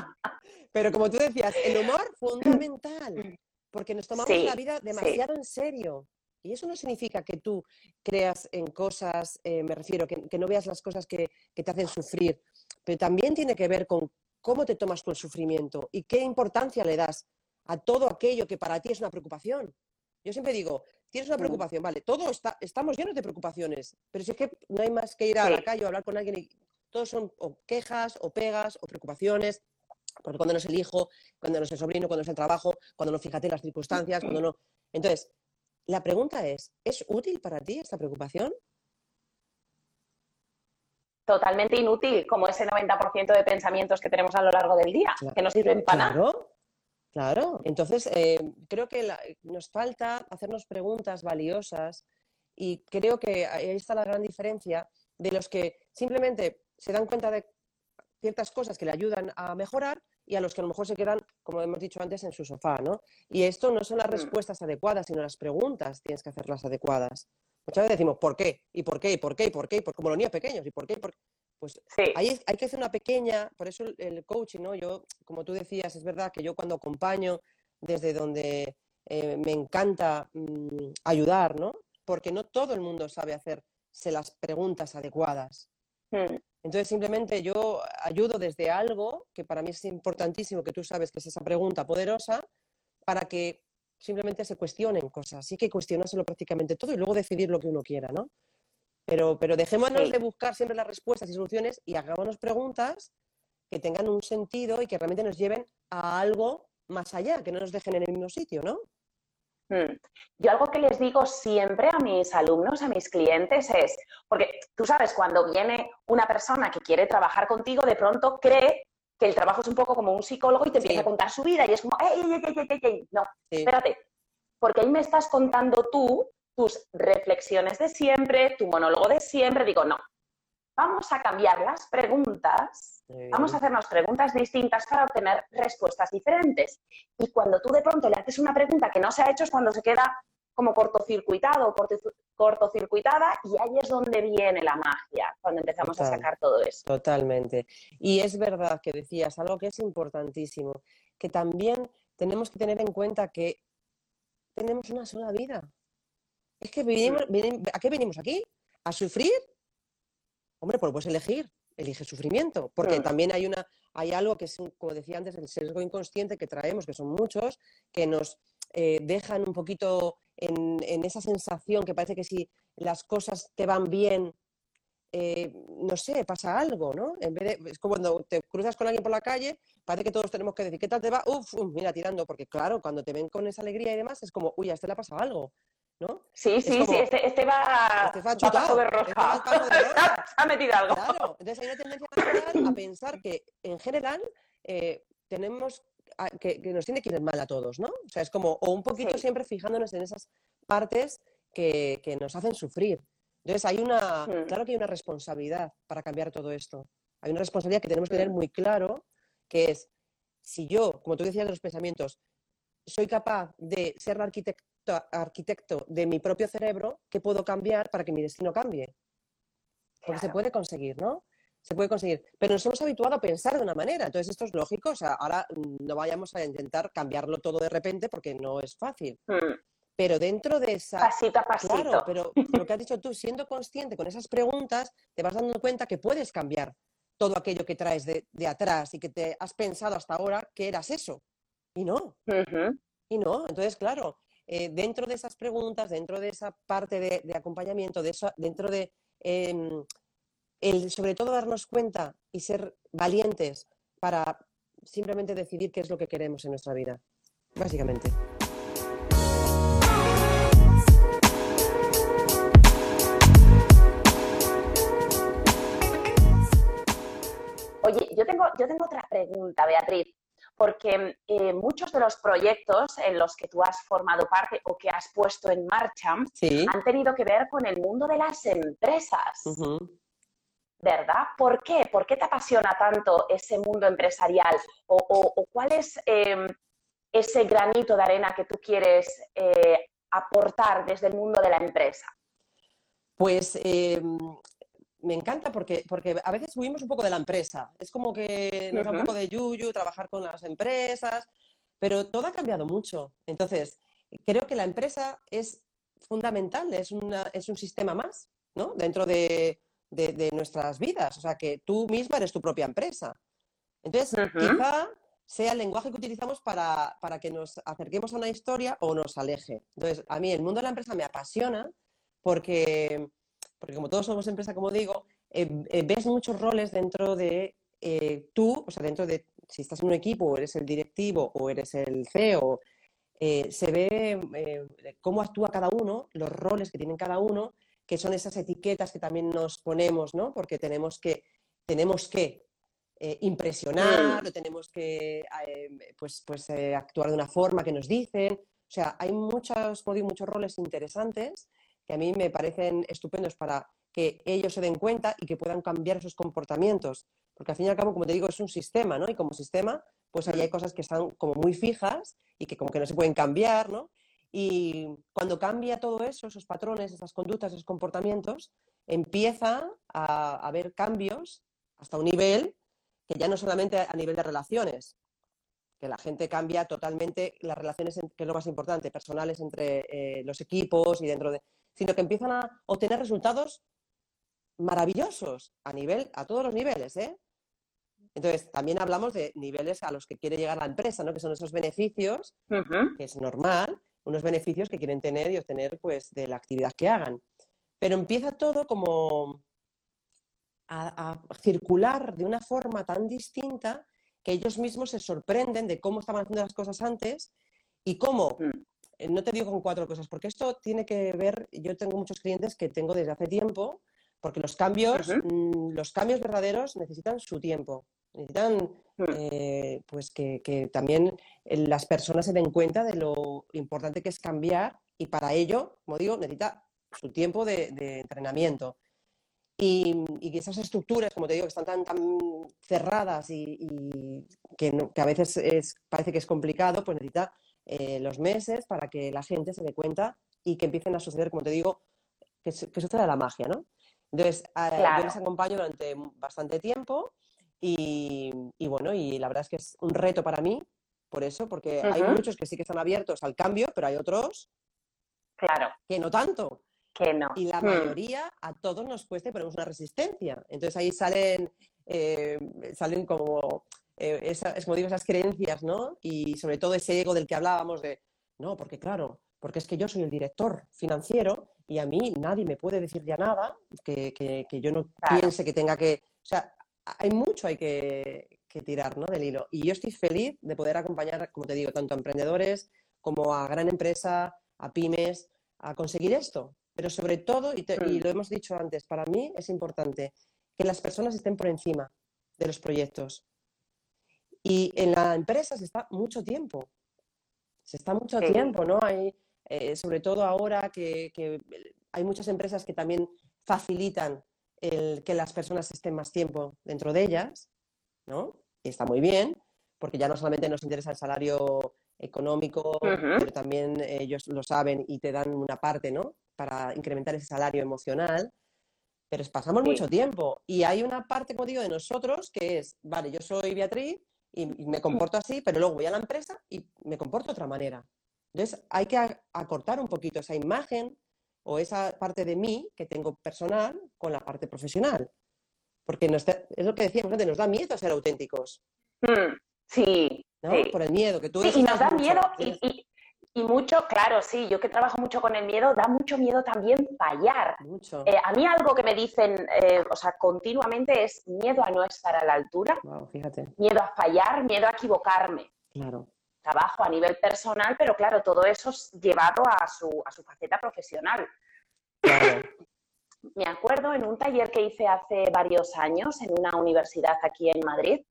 [SPEAKER 2] pero como tú decías, el humor fundamental, porque nos tomamos la vida demasiado en serio. Y eso no significa que tú creas en cosas, eh, me refiero, que, no veas las cosas que, te hacen sufrir, pero también tiene que ver con cómo te tomas tú el sufrimiento y qué importancia le das a todo aquello que para ti es una preocupación. Yo siempre digo, tienes una preocupación, vale, todo está, estamos llenos de preocupaciones, pero si es que no hay más que ir a la calle o hablar con alguien y todos son o quejas o pegas o preocupaciones, porque cuando no es el hijo, cuando no es el sobrino, cuando no es el trabajo, cuando no fíjate las circunstancias, cuando no... Entonces, la pregunta es, ¿es útil para ti esta preocupación?
[SPEAKER 1] Totalmente inútil, como ese 90% de pensamientos que tenemos a lo largo del día, que no sirven para
[SPEAKER 2] claro, nada. Claro, entonces eh, creo que nos falta hacernos preguntas valiosas y creo que ahí está la gran diferencia de los que simplemente se dan cuenta de ciertas cosas que le ayudan a mejorar y a los que a lo mejor se quedan, como hemos dicho antes, en su sofá, ¿no? Y esto no son las mm. respuestas adecuadas, sino las preguntas tienes que hacerlas adecuadas. Muchas veces decimos, ¿por qué? ¿Y por qué? ¿Y por qué? ¿Y por qué? Por, como los niños pequeños, ¿y por qué? Pues hay, hay, que hacer una pequeña, por eso el, coaching, ¿no? Yo, como tú decías, es verdad que yo cuando acompaño desde donde eh, me encanta mm, ayudar, ¿no? Porque no todo el mundo sabe hacerse las preguntas adecuadas. Mm. Entonces, simplemente yo ayudo desde algo que para mí es importantísimo, que tú sabes que es esa pregunta poderosa, para que simplemente se cuestionen cosas. Sí que cuestionárselo prácticamente todo y luego decidir lo que uno quiera, ¿no? Pero, pero dejémonos de buscar siempre las respuestas y soluciones y hagámonos preguntas que tengan un sentido y que realmente nos lleven a algo más allá, que no nos dejen en el mismo sitio, ¿no?
[SPEAKER 1] Mm. Yo algo que les digo siempre a mis alumnos, a mis clientes es, porque tú sabes, cuando viene una persona que quiere trabajar contigo, de pronto cree que el trabajo es un poco como un psicólogo y te empieza a contar su vida y es como, ¡ey, ey, ey, ey, ey! No, espérate, porque ahí me estás contando tú tus reflexiones de siempre, tu monólogo de siempre. Digo, no, vamos a cambiar las preguntas, vamos a hacernos preguntas distintas para obtener respuestas diferentes. Y cuando tú de pronto le haces una pregunta que no se ha hecho es cuando se queda como cortocircuitado o cortocircuitada y ahí es donde viene la magia, cuando empezamos a sacar todo eso.
[SPEAKER 2] Totalmente. Y es verdad que decías algo que es importantísimo, que también tenemos que tener en cuenta que tenemos una sola vida. Es que ¿a qué venimos aquí? ¿A sufrir? Hombre, pues puedes elegir, elige sufrimiento, porque también hay una, hay algo que es, como decía antes, el sesgo inconsciente que traemos, que son muchos, que nos eh, dejan un poquito en, esa sensación que parece que si las cosas te van bien, eh, no sé, pasa algo, ¿no? En vez de, es como cuando te cruzas con alguien por la calle, parece que todos tenemos que decir, ¿qué tal te va? Uf, mira, tirando, porque claro, cuando te ven con esa alegría y demás, es como, uy, a este le ha pasado algo.
[SPEAKER 1] Sí, sí, sí, este, este, va, este va, chutado, de roja. Este ha metido algo.
[SPEAKER 2] Claro, entonces hay una tendencia natural a pensar que en general eh, tenemos que, nos tiene que ir mal a todos, ¿no? O sea, es como, o un poquito siempre fijándonos en esas partes que, que, nos hacen sufrir. Entonces hay una, hmm. claro que hay una responsabilidad para cambiar todo esto. Hay una responsabilidad que tenemos que tener hmm. muy claro, que es, si yo, como tú decías de los pensamientos, soy capaz de ser arquitecto arquitecto de mi propio cerebro que puedo cambiar para que mi destino cambie. Porque se puede conseguir, ¿no? Se puede conseguir. Pero nos hemos habituado a pensar de una manera. Entonces, esto es lógico. O sea, ahora no vayamos a intentar cambiarlo todo de repente porque no es fácil. Hmm. Pero dentro de esa.
[SPEAKER 1] Pasito a pasito.
[SPEAKER 2] Claro, pero lo que has dicho tú, siendo consciente con esas preguntas, te vas dando cuenta que puedes cambiar todo aquello que traes de, atrás y que te has pensado hasta ahora que eras eso. Y no. Y no. Entonces, claro, eh, dentro de esas preguntas, dentro de esa parte de, acompañamiento, de eso, dentro de, em, el, sobre todo darnos cuenta y ser valientes para simplemente decidir qué es lo que queremos en nuestra vida, básicamente.
[SPEAKER 1] Oye, yo tengo, yo tengo otra pregunta, Beatriz porque eh, muchos de los proyectos en los que tú has formado parte o que has puesto en marcha han tenido que ver con el mundo de las empresas. ¿Verdad? ¿Por qué? ¿Por qué te apasiona tanto ese mundo empresarial? ¿O, cuál es em, ese granito de arena que tú quieres eh, aportar desde el mundo de la empresa?
[SPEAKER 2] Pues em, me encanta porque, porque a veces huimos un poco de la empresa. Es como que nos da un poco de yuyu trabajar con las empresas, pero todo ha cambiado mucho. Entonces, creo que la empresa es fundamental, es, es un sistema más ¿no? dentro de, nuestras vidas. O sea, que tú misma eres tu propia empresa. Entonces, quizá sea el lenguaje que utilizamos para, para, que nos acerquemos a una historia o nos aleje. Entonces, a mí el mundo de la empresa me apasiona porque porque como todos somos empresa, como digo, eh, eh, ves muchos roles dentro de eh, tú, o sea, dentro de, si estás en un equipo o eres el directivo o eres el CEO, se ve cómo actúa cada uno, los roles que tienen cada uno, que son esas etiquetas que también nos ponemos, ¿no? Porque tenemos que, tenemos que impresionar, mm. o tenemos que pues, pues, actuar de una forma que nos dicen. O sea, hay muchos, muchos roles interesantes que a mí me parecen estupendos para que ellos se den cuenta y que puedan cambiar sus comportamientos. Porque al fin y al cabo, como te digo, es un sistema, ¿no? Y como sistema, pues ahí hay cosas que están como muy fijas y que como que no se pueden cambiar, ¿no? Y cuando cambia todo eso, esos patrones, esas conductas, esos comportamientos, empieza a haber cambios hasta un nivel que ya no solamente a nivel de relaciones, que la gente cambia totalmente las relaciones, que es lo más importante, personales entre eh, los equipos y dentro de, sino que empiezan a obtener resultados maravillosos a nivel, a todos los niveles, ¿eh? Entonces, también hablamos de niveles a los que quiere llegar la empresa, ¿no? Que son esos beneficios, que es normal, unos beneficios que quieren tener y obtener, pues, de la actividad que hagan. Pero empieza todo como a, circular de una forma tan distinta que ellos mismos se sorprenden de cómo estaban haciendo las cosas antes y cómo mm. No te digo con cuatro cosas, porque esto tiene que ver, yo tengo muchos clientes que tengo desde hace tiempo, porque los cambios, mm, los cambios verdaderos necesitan su tiempo, necesitan mm. eh, pues que, también eh, las personas se den cuenta de lo importante que es cambiar y para ello, como digo, necesita su tiempo de, entrenamiento. Y, esas estructuras, como te digo, que están tan, tan cerradas y, que, que, a veces es, parece que es complicado, pues necesita eh, los meses para que la gente se dé cuenta y que empiecen a suceder, como te digo, que, que suceda la magia, ¿no? Entonces, yo les acompaño durante bastante tiempo y, bueno, y la verdad es que es un reto para mí, por eso, porque hay muchos que sí que están abiertos al cambio, pero hay otros
[SPEAKER 1] claro.
[SPEAKER 2] que no tanto.
[SPEAKER 1] Que no.
[SPEAKER 2] Y la hmm. mayoría a todos nos cuesta y ponemos una resistencia. Entonces ahí salen, eh, salen como eh, es como digo, esas creencias, ¿no? Y sobre todo ese ego del que hablábamos de, no, porque claro, porque es que yo soy el director financiero y a mí nadie me puede decir ya nada, que, que, yo no piense que tenga que... O sea, hay mucho hay que, que tirar ¿no? del hilo. Y yo estoy feliz de poder acompañar, como te digo, tanto a emprendedores como a gran empresa, a pymes, a conseguir esto. Pero sobre todo, y, y, mm. lo hemos dicho antes, para mí es importante que las personas estén por encima de los proyectos. Y en la empresa se está mucho tiempo, se está mucho tiempo, ¿no? Hay, eh, sobre todo ahora que, hay muchas empresas que también facilitan el que las personas estén más tiempo dentro de ellas, ¿no? Y está muy bien, porque ya no solamente nos interesa el salario económico, pero también ellos lo saben y te dan una parte, ¿no? Para incrementar ese salario emocional. Pero pasamos mucho tiempo y hay una parte, como digo, de nosotros que es, vale, yo soy Beatriz, y, me comporto así, pero luego voy a la empresa y me comporto de otra manera. Entonces hay que acortar un poquito esa imagen o esa parte de mí que tengo personal con la parte profesional. Porque es lo que decíamos antes, nos da miedo ser auténticos.
[SPEAKER 1] Mm, sí,
[SPEAKER 2] Por el miedo que tú sí,
[SPEAKER 1] y nos da miedo y, y mucho, claro, sí, yo que trabajo mucho con el miedo, da mucho miedo también fallar.
[SPEAKER 2] Mucho.
[SPEAKER 1] Eh, a mí algo que me dicen, eh, o sea, continuamente es miedo a no estar a la altura,
[SPEAKER 2] fíjate.
[SPEAKER 1] miedo a fallar, miedo a equivocarme.
[SPEAKER 2] Claro.
[SPEAKER 1] Trabajo a nivel personal, pero claro, todo eso es llevado a su, a su faceta profesional.
[SPEAKER 2] Claro.
[SPEAKER 1] Me acuerdo en un taller que hice hace varios años en una universidad aquí en Madrid,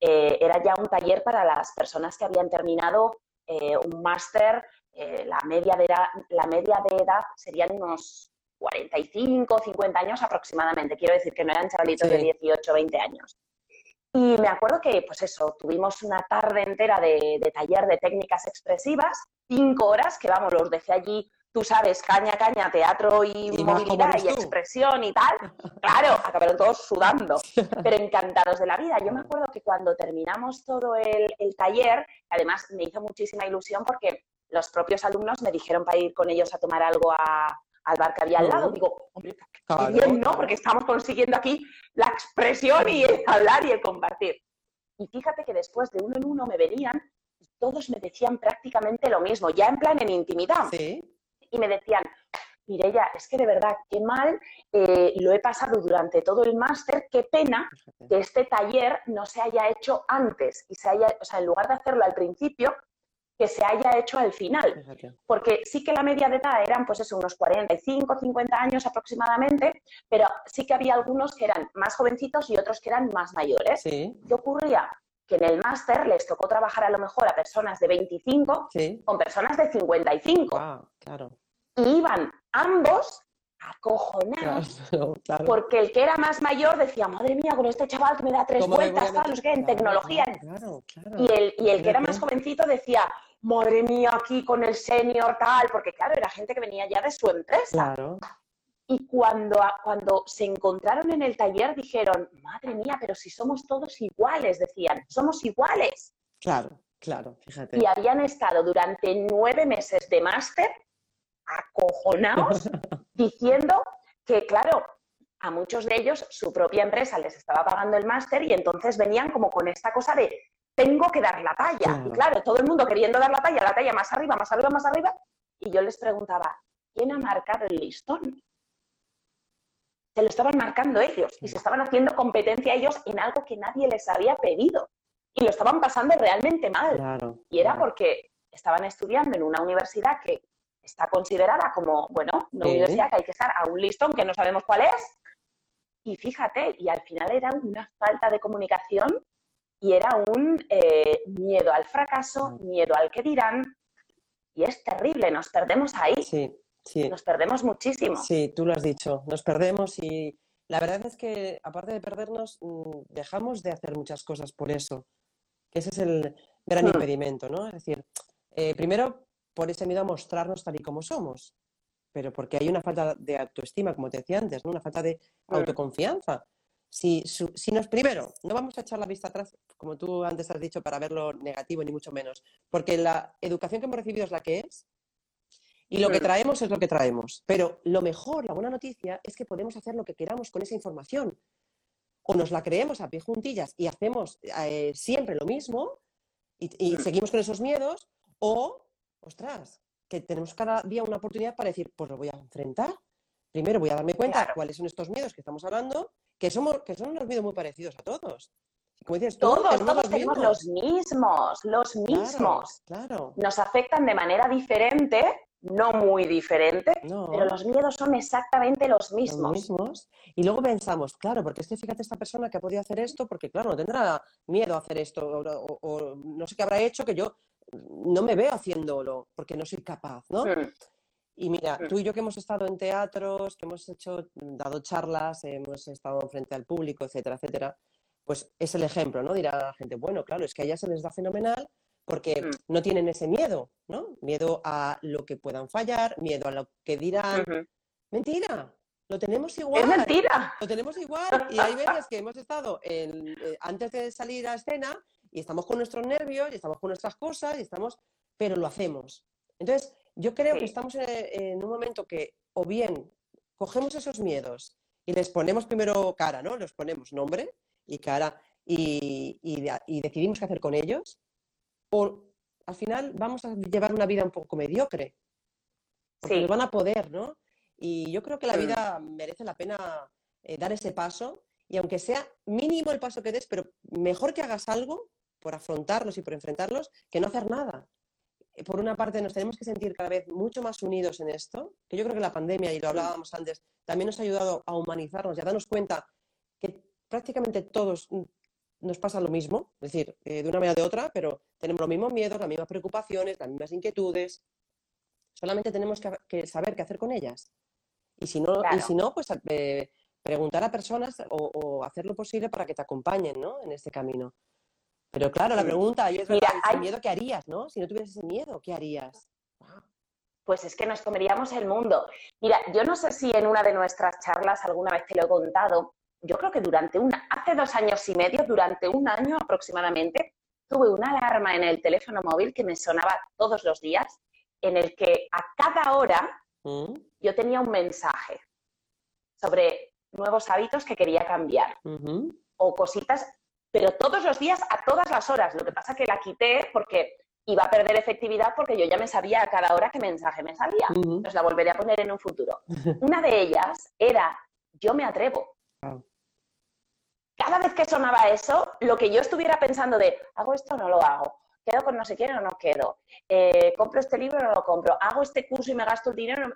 [SPEAKER 1] eh, era ya un taller para las personas que habían terminado eh, un máster, eh, la, media de edad, la media de edad serían unos 45, 50 años aproximadamente. Quiero decir que no eran chavalitos de 18, 20 años. Y me acuerdo que, pues eso, tuvimos una tarde entera de, de taller de técnicas expresivas, cinco horas, que vamos, los dejé allí tú sabes, caña, caña, teatro y, movilidad y expresión y tal, claro, acabaron todos sudando, pero encantados de la vida. Yo me acuerdo que cuando terminamos todo el, taller, además me hizo muchísima ilusión porque los propios alumnos me dijeron para ir con ellos a tomar algo al bar que había al lado. Digo, hombre, bien, ¿no? Porque estamos consiguiendo aquí la expresión y el hablar y el compartir. Y fíjate que después de uno en uno me venían todos me decían prácticamente lo mismo, ya en plan en intimidad. Sí y me decían, Mireya, es que de verdad, qué mal eh, lo he pasado durante todo el máster, qué pena que este taller no se haya hecho antes y se haya, o sea, en lugar de hacerlo al principio, que se haya hecho al final. Porque sí que la media de edad eran, pues eso, unos 45, 50 años aproximadamente, pero sí que había algunos que eran más jovencitos y otros que eran más mayores. ¿Qué ocurría? Que en el máster les tocó trabajar a lo mejor a personas de 25 con personas de 55. claro. Y iban ambos acojonados, porque el que era más mayor decía, madre mía, con este chaval que me da tres vueltas, tal, no sé en tecnología. y el, y el que era más jovencito decía, madre mía, aquí con el senior, tal, porque claro, era gente que venía ya de su empresa. Y cuando, cuando se encontraron en el taller dijeron, madre mía, pero si somos todos iguales, decían, somos iguales.
[SPEAKER 2] Claro, claro, fíjate.
[SPEAKER 1] Y habían estado durante nueve meses de máster acojonados diciendo que, claro, a muchos de ellos su propia empresa les estaba pagando el máster y entonces venían como con esta cosa de tengo que dar la talla. Y claro, todo el mundo queriendo dar la talla, la talla más arriba, más arriba, más arriba. Y yo les preguntaba, ¿quién ha marcado el listón? Se lo estaban marcando ellos y se estaban haciendo competencia ellos en algo que nadie les había pedido. Y lo estaban pasando realmente mal. y era porque estaban estudiando en una universidad que está considerada como, bueno, una universidad que hay que estar a un listón que no sabemos cuál es. Y fíjate, y al final era una falta de comunicación y era un eh, miedo al fracaso, miedo al que dirán. Y es terrible, nos perdemos ahí. Sí, sí. Nos perdemos muchísimo.
[SPEAKER 2] Sí, tú lo has dicho, nos perdemos y la verdad es que aparte de perdernos, mm, dejamos de hacer muchas cosas por eso. Ese es el gran hmm. impedimento, ¿no? Es decir, eh, primero por ese miedo a mostrarnos tal y como somos, pero porque hay una falta de autoestima, como te decía antes, ¿no? una falta de autoconfianza. Si, si nos, primero, no vamos a echar la vista atrás, como tú antes has dicho, para ver lo negativo, ni mucho menos, porque la educación que hemos recibido es la que es, y lo que traemos es lo que traemos. Pero lo mejor, la buena noticia, es que podemos hacer lo que queramos con esa información. O nos la creemos a pie juntillas y hacemos eh, siempre lo mismo y, seguimos con esos miedos, o ostras, que tenemos cada día una oportunidad para decir, pues lo voy a enfrentar. Primero voy a darme cuenta de cuáles son estos miedos que estamos hablando, que, somos, que son unos miedos muy parecidos a todos.
[SPEAKER 1] Como dices, todos, todos, tenemos, los, mismos, los mismos. Claro, Nos afectan de manera diferente, no muy diferente, pero los miedos son exactamente los mismos.
[SPEAKER 2] los mismos. Y luego pensamos, claro, porque es que fíjate esta persona que ha podido hacer esto, porque claro, no tendrá miedo a hacer esto, o no sé qué habrá hecho, que yo no me veo haciéndolo porque no soy capaz, ¿no? Y mira, tú y yo que hemos estado en teatros, que hemos hecho, dado charlas, hemos estado frente al público, etcétera, etcétera, pues es el ejemplo, ¿no? Dirá la gente, bueno, claro, es que a ellas se les da fenomenal porque mm. no tienen ese miedo, ¿no? Miedo a lo que puedan fallar, miedo a lo que dirán. Mentira, lo tenemos igual.
[SPEAKER 1] Es mentira.
[SPEAKER 2] Lo tenemos igual. Y hay veces que hemos estado en, eh, antes de salir a escena y estamos con nuestros nervios, y estamos con nuestras cosas, y estamos, pero lo hacemos. Entonces, yo creo que estamos en, un momento que o bien cogemos esos miedos y les ponemos primero cara, ¿no? Les ponemos nombre y cara y, decidimos qué hacer con ellos, al final vamos a llevar una vida un poco mediocre. Porque van a poder, ¿no? Y yo creo que la vida merece la pena eh, dar ese paso y aunque sea mínimo el paso que des, pero mejor que hagas algo por afrontarlos y por enfrentarlos que no hacer nada. Eh, por una parte, nos tenemos que sentir cada vez mucho más unidos en esto, que yo creo que la pandemia, y lo hablábamos antes, también nos ha ayudado a humanizarnos y a darnos cuenta que prácticamente todos nos pasa lo mismo, es decir, eh, de una manera o de otra, pero tenemos los mismos miedos, las mismas preocupaciones, las mismas inquietudes. Solamente tenemos que, saber qué hacer con ellas. Y si no, y si no pues eh, preguntar a personas o, hacer lo posible para que te acompañen, ¿no? En este camino. Pero claro, la pregunta, y es Mira, hay... miedo, ¿qué harías, no? Si no tuvieras ese miedo, ¿qué harías?
[SPEAKER 1] Pues es que nos comeríamos el mundo. Mira, yo no sé si en una de nuestras charlas alguna vez te lo he contado, yo creo que durante una, hace dos años y medio, durante un año aproximadamente, tuve una alarma en el teléfono móvil que me sonaba todos los días, en el que a cada hora mm. yo tenía un mensaje sobre nuevos hábitos que quería cambiar o cositas, pero todos los días, a todas las horas. Lo que pasa es que la quité porque iba a perder efectividad porque yo ya me sabía a cada hora qué mensaje me salía. Entonces la volveré a poner en un futuro. Una de ellas era, yo me atrevo que sonaba eso, lo que yo estuviera pensando de, hago esto o no lo hago, quedo con no sé quién o no quedo, eh, compro este libro o no lo compro, hago este curso y me gasto el dinero.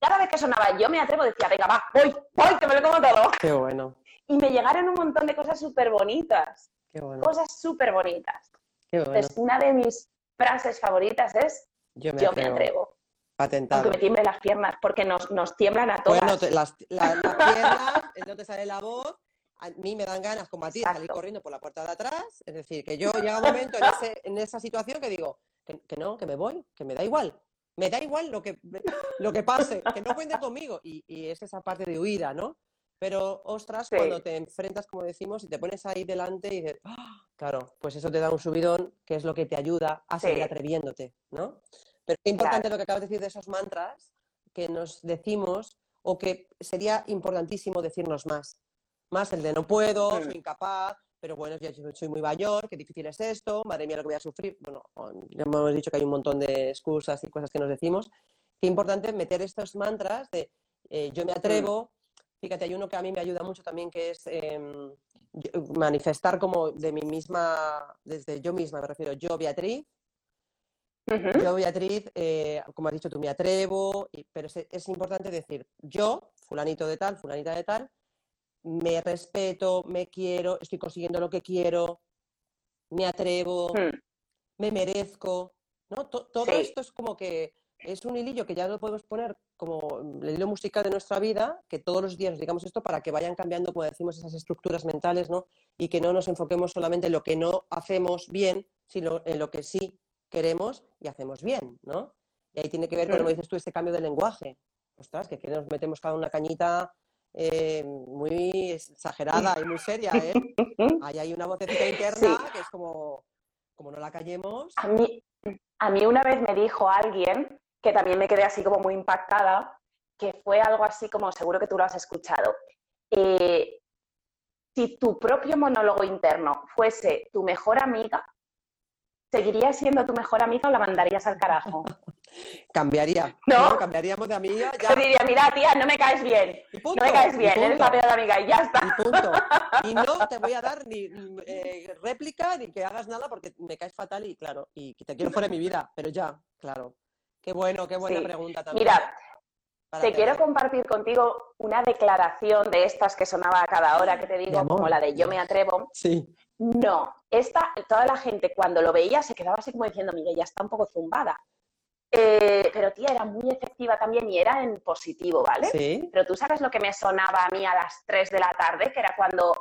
[SPEAKER 1] Cada vez que sonaba, yo me atrevo, decía, venga, va, voy, voy, que me lo como todo.
[SPEAKER 2] Qué bueno.
[SPEAKER 1] Y me llegaron un montón de cosas súper bonitas. Qué bueno. Cosas súper bonitas. Qué bueno. Entonces, una de mis frases favoritas es, yo me atrevo.
[SPEAKER 2] Patentado.
[SPEAKER 1] Aunque me tiemblen las piernas, porque nos, nos tiemblan a todas.
[SPEAKER 2] Bueno, las, las piernas, no te sale la voz, a mí me dan ganas combatir, salir corriendo por la puerta de atrás. Es decir, que yo llega un momento en, esa situación que digo, que, no, que me voy, que me da igual. Me da igual lo que, lo que pase, que no cuente conmigo. Y, es esa parte de huida, ¿no? Pero, ostras, cuando te enfrentas, como decimos, y te pones ahí delante y dices, ¡Ah! claro, pues eso te da un subidón, que es lo que te ayuda a seguir atreviéndote, ¿no? Pero es importante lo que acabas de decir de esos mantras que nos decimos o que sería importantísimo decirnos más más el de no puedo, soy incapaz, pero bueno, ya soy muy mayor, qué difícil es esto, madre mía lo que voy a sufrir. Bueno, ya hemos dicho que hay un montón de excusas y cosas que nos decimos. Qué importante meter estos mantras de eh, yo me atrevo. Fíjate, hay uno que a mí me ayuda mucho también, que es em, manifestar como de mí misma, desde yo misma, me refiero, yo Beatriz, Yo, Beatriz, eh, como has dicho tú, me atrevo, pero es, es, importante decir yo, fulanito de tal, fulanita de tal, me respeto, me quiero, estoy consiguiendo lo que quiero, me atrevo, hmm. me merezco, ¿no? todo esto es como que es un hilillo que ya lo podemos poner como el hilo musical de nuestra vida, que todos los días nos digamos esto para que vayan cambiando, como decimos, esas estructuras mentales, ¿no? Y que no nos enfoquemos solamente en lo que no hacemos bien, sino en lo que sí queremos y hacemos bien, ¿no? Y ahí tiene que ver, como hmm. dices tú, este cambio de lenguaje. Ostras, que, que nos metemos cada una cañita eh, muy exagerada y muy seria, ¿eh? Ahí hay una vocecita interna que es como, como no la callemos.
[SPEAKER 1] A mí, a mí una vez me dijo alguien, que también me quedé así como muy impactada, que fue algo así como, seguro que tú lo has escuchado, eh, si tu propio monólogo interno fuese tu mejor amiga, ¿seguirías siendo tu mejor amiga o la mandarías al carajo?
[SPEAKER 2] Cambiaría. ¿No? Cambiaríamos de amiga.
[SPEAKER 1] Ya. Te diría, mira, tía, no me caes bien. no me caes bien, eres la peor amiga y ya está.
[SPEAKER 2] Y punto. Y no te voy a dar ni eh, réplica ni que hagas nada porque me caes fatal y claro, y te quiero fuera de mi vida, pero ya, claro. Qué bueno, qué buena pregunta también.
[SPEAKER 1] Mira, te quiero compartir contigo una declaración de estas que sonaba a cada hora que te digo, como la de yo me atrevo.
[SPEAKER 2] Sí.
[SPEAKER 1] No, esta, toda la gente cuando lo veía se quedaba así como diciendo, mire, ya está un poco zumbada. Eh, pero tía, era muy efectiva también y era en positivo, ¿vale?
[SPEAKER 2] Sí.
[SPEAKER 1] Pero tú sabes lo que me sonaba a mí a las 3 de la tarde, que era cuando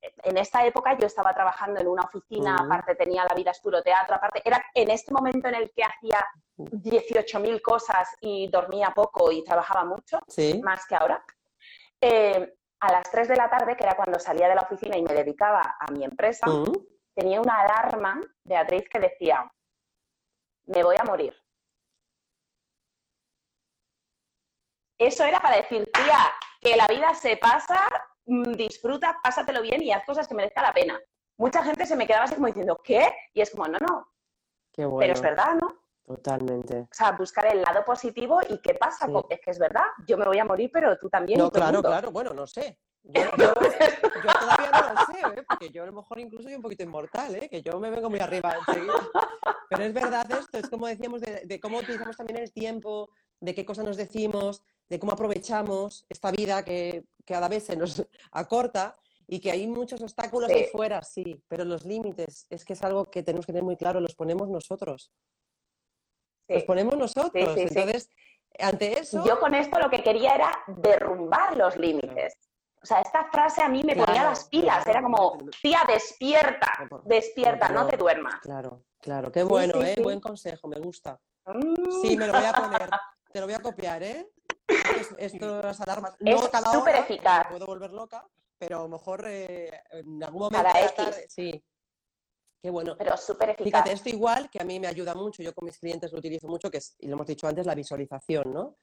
[SPEAKER 1] en esta época yo estaba trabajando en una oficina, aparte tenía la vida esturo teatro, aparte era en este momento en el que hacía 18.000 cosas y dormía poco y trabajaba mucho, más que ahora. Eh, a las 3 de la tarde, que era cuando salía de la oficina y me dedicaba a mi empresa, tenía una alarma, Beatriz, que decía, me voy a morir. Eso era para decir, tía, que la vida se pasa, mm, disfruta, pásatelo bien y haz cosas que merezca la pena. Mucha gente se me quedaba así como diciendo, ¿qué? Y es como, no, no. Pero es verdad, ¿no?
[SPEAKER 2] Totalmente.
[SPEAKER 1] O sea, buscar el lado positivo y qué pasa. Es que es verdad, yo me voy a morir, pero tú también.
[SPEAKER 2] No, claro, claro, bueno, no sé. Yo, todavía no lo sé, ¿eh? porque yo a lo mejor incluso soy un poquito inmortal, ¿eh? que yo me vengo muy arriba enseguida. Pero es verdad esto, es como decíamos de, de cómo utilizamos también el tiempo, de qué cosas nos decimos, de cómo aprovechamos esta vida que, cada vez se nos acorta y que hay muchos obstáculos ahí fuera, sí, pero los límites es que es algo que tenemos que tener muy claro, los ponemos nosotros. Los ponemos nosotros. Entonces, ante eso...
[SPEAKER 1] Yo con esto lo que quería era derrumbar los límites. O sea, esta frase a mí me ponía las pilas, era como, tía, despierta, despierta, no te duermas.
[SPEAKER 2] Claro, claro, qué bueno, ¿eh? Buen consejo, me gusta. Sí, me lo voy a poner, te lo voy a copiar, ¿eh? Estas alarmas,
[SPEAKER 1] no es hora, eficaz.
[SPEAKER 2] Me puedo volver loca, pero a lo mejor eh, en algún momento tarde, sí, Qué bueno.
[SPEAKER 1] Pero súper eficaz.
[SPEAKER 2] Fíjate, esto igual que a mí me ayuda mucho, yo con mis clientes lo utilizo mucho, que es, y lo hemos dicho antes, la visualización, ¿no?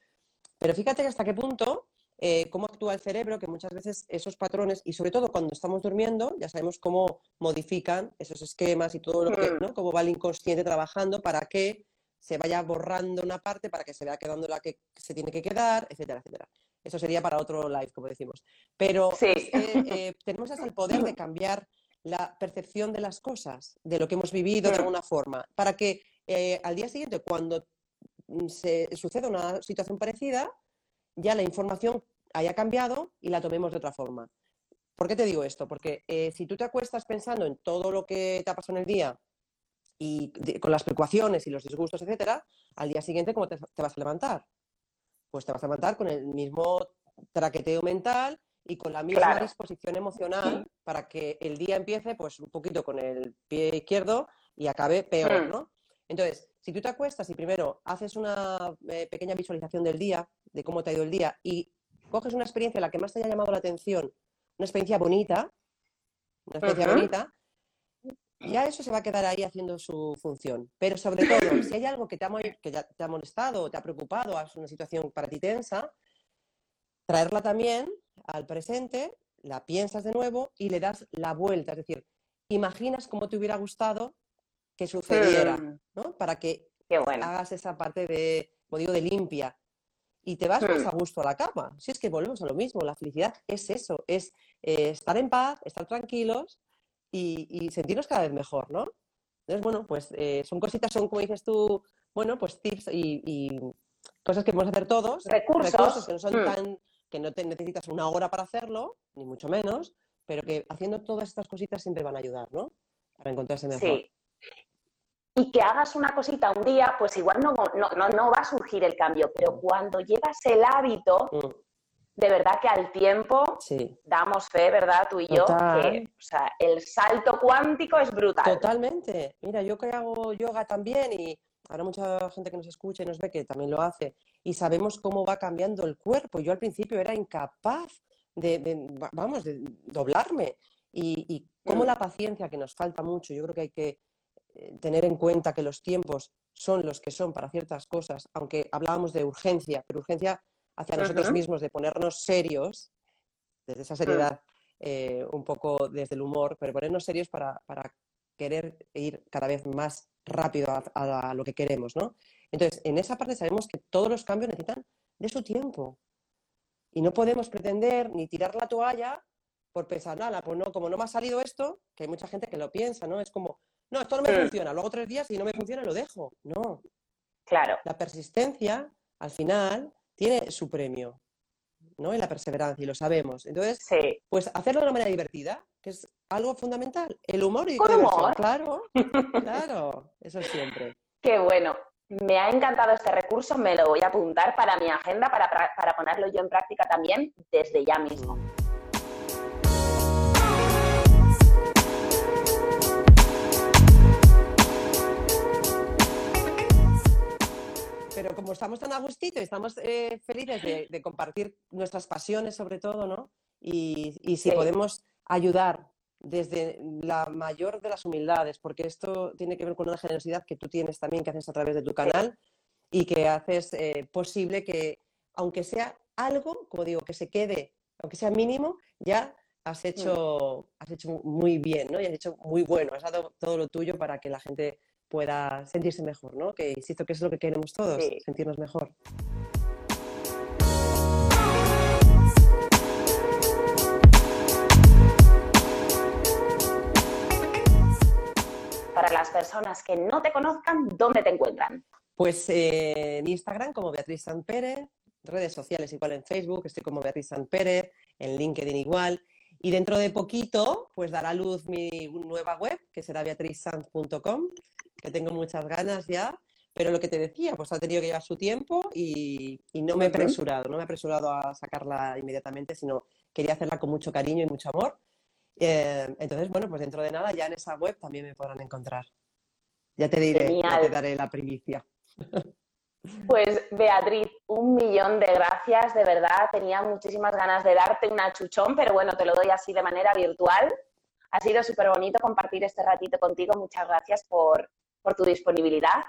[SPEAKER 2] Pero fíjate hasta qué punto, eh, cómo actúa el cerebro, que muchas veces esos patrones, y sobre todo cuando estamos durmiendo, ya sabemos cómo modifican esos esquemas y todo lo que, mm. ¿no? Cómo va el inconsciente trabajando para que se vaya borrando una parte, para que se vaya quedando la que se tiene que quedar, etcétera, etcétera. Eso sería para otro live, como decimos. Pero eh, tenemos hasta el poder de cambiar la percepción de las cosas, de lo que hemos vivido de alguna forma, para que eh, al día siguiente, cuando mm, se suceda una situación parecida, ya la información haya cambiado y la tomemos de otra forma. ¿Por qué te digo esto? Porque eh, si tú te acuestas pensando en todo lo que te ha pasado en el día y con las preocupaciones y los disgustos, etcétera, al día siguiente, ¿cómo te, te, vas a levantar? Pues te vas a levantar con el mismo traqueteo mental y con la misma disposición emocional para que el día empiece pues un poquito con el pie izquierdo y acabe peor, hmm. ¿no? Entonces, si tú te acuestas y primero haces una eh, pequeña visualización del día, de cómo te ha ido el día, y coges una experiencia la que más te haya llamado la atención, una experiencia bonita, una experiencia bonita, ya eso se va a quedar ahí haciendo su función. Pero sobre todo, si hay algo que te ha, que te ha molestado, te ha preocupado, es una situación para ti tensa, traerla también al presente, la piensas de nuevo y le das la vuelta. Es decir, imaginas cómo te hubiera gustado que sucediera, mm. ¿no? Para que hagas esa parte de, como digo, de limpia. Y te vas más mm. a gusto a la cama. Si es que volvemos a lo mismo, la felicidad es eso, es eh, estar en paz, estar tranquilos y, sentirnos cada vez mejor, ¿no? Entonces, bueno, pues eh, son cositas, son como dices tú, bueno, pues tips y, cosas que podemos hacer todos.
[SPEAKER 1] Recursos.
[SPEAKER 2] que no son mm. tan que no te necesitas una hora para hacerlo, ni mucho menos, pero que haciendo todas estas cositas siempre van a ayudar, ¿no? Para encontrarse mejor. Sí.
[SPEAKER 1] Y que hagas una cosita un día, pues igual no, no, no, va a surgir el cambio, pero cuando llevas el hábito, mm. De verdad que al tiempo damos fe, ¿verdad? Tú y yo, que o sea, el salto cuántico es brutal.
[SPEAKER 2] Totalmente. Mira, yo que hago yoga también y ahora mucha gente que nos escucha y nos ve que también lo hace, y sabemos cómo va cambiando el cuerpo. Yo al principio era incapaz de, vamos, de doblarme. Y, y cómo mm. la paciencia, que nos falta mucho, yo creo que hay que eh, tener en cuenta que los tiempos son los que son para ciertas cosas, aunque hablábamos de urgencia, pero urgencia hacia nosotros mismos, de ponernos serios, desde esa mm. seriedad, eh, un poco desde el humor, pero ponernos serios para, para querer ir cada vez más rápido a, lo que queremos, ¿no? Entonces, en esa parte sabemos que todos los cambios necesitan de su tiempo. Y no podemos pretender ni tirar la toalla por pensar, nada, pues no, como no me ha salido esto, que hay mucha gente que lo piensa, ¿no? Es como, no, esto no me mm. funciona, luego tres días y no me funciona lo dejo. No.
[SPEAKER 1] Claro.
[SPEAKER 2] La persistencia, al final, tiene su premio, ¿no? En la perseverancia, y lo sabemos. Entonces, pues hacerlo de una manera divertida, que es algo fundamental. El humor y
[SPEAKER 1] Con humor.
[SPEAKER 2] Claro, claro, eso siempre.
[SPEAKER 1] Qué bueno. Me ha encantado este recurso, me lo voy a apuntar para mi agenda, para, para ponerlo yo en práctica también desde ya mismo.
[SPEAKER 2] Pero como estamos tan a gustito y estamos eh, felices de, compartir nuestras pasiones sobre todo, ¿no? Y, si podemos ayudar desde la mayor de las humildades, porque esto tiene que ver con una generosidad que tú tienes también, que haces a través de tu canal y que haces eh, posible que, aunque sea algo, como digo, que se quede, aunque sea mínimo, ya has mm. hecho, has hecho muy bien, ¿no? Y has hecho muy bueno, has dado todo lo tuyo para que la gente pueda sentirse mejor, ¿no? Que insisto que es lo que queremos todos, sentirnos mejor.
[SPEAKER 1] para las personas que no te conozcan, ¿dónde te encuentran?
[SPEAKER 2] Pues eh, en Instagram como Beatriz San Pérez, redes sociales igual en Facebook, estoy como Beatriz San Pérez, en LinkedIn igual. Y dentro de poquito, pues dará luz mi nueva web, que será beatrizsanz.com, que tengo muchas ganas ya, Pero lo que te decía, pues ha tenido que llevar su tiempo y, no me he apresurado, no me he apresurado a sacarla inmediatamente, sino quería hacerla con mucho cariño y mucho amor. Eh, entonces, bueno, pues dentro de nada ya en esa web también me podrán encontrar. Ya te diré, ya te daré la primicia.
[SPEAKER 1] Pues Beatriz, un millón de gracias, de verdad. Tenía muchísimas ganas de darte una chuchón, pero bueno, te lo doy así de manera virtual. Ha sido súper bonito compartir este ratito contigo. Muchas gracias por, tu disponibilidad.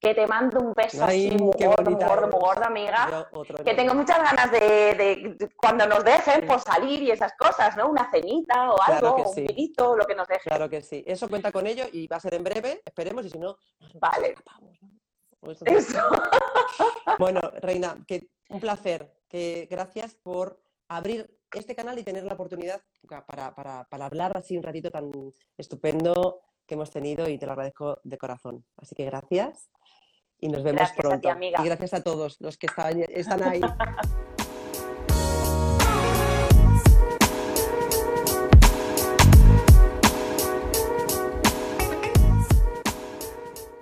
[SPEAKER 1] Que te mando un beso así muy gordo, muy gordo, muy gordo, amiga. que tengo muchas ganas de, cuando nos dejen, pues salir y esas cosas, ¿no? Una cenita o algo, un piquito, lo que nos dejen.
[SPEAKER 2] Claro que sí. Eso cuenta con ello y va a ser en breve, esperemos, y si no,
[SPEAKER 1] vale. Eso.
[SPEAKER 2] Bueno, Reina, que un placer. Que gracias por abrir este canal y tener la oportunidad para, para, hablar así un ratito tan estupendo que hemos tenido y te lo agradezco de corazón. Así que gracias y nos vemos pronto. y gracias a todos los que están, están ahí.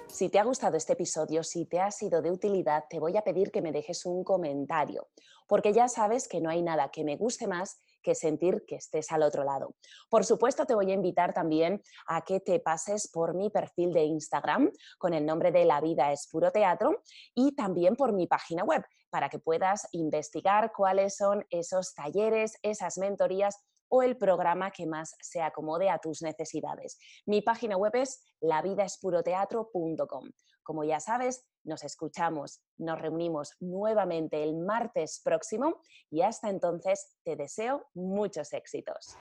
[SPEAKER 1] Si te ha gustado este episodio, si te ha sido de utilidad, te voy a pedir que me dejes un comentario, porque ya sabes que no hay nada que me guste más que sentir que estés al otro lado. Por supuesto, te voy a invitar también a que te pases por mi perfil de Instagram con el nombre de La vida es puro teatro y también por mi página web para que puedas investigar cuáles son esos talleres, esas mentorías o el programa que más se acomode a tus necesidades. Mi página web es lavidaespuroteatro.com. Como ya sabes, nos escuchamos, nos reunimos nuevamente el martes próximo y hasta entonces te deseo muchos éxitos.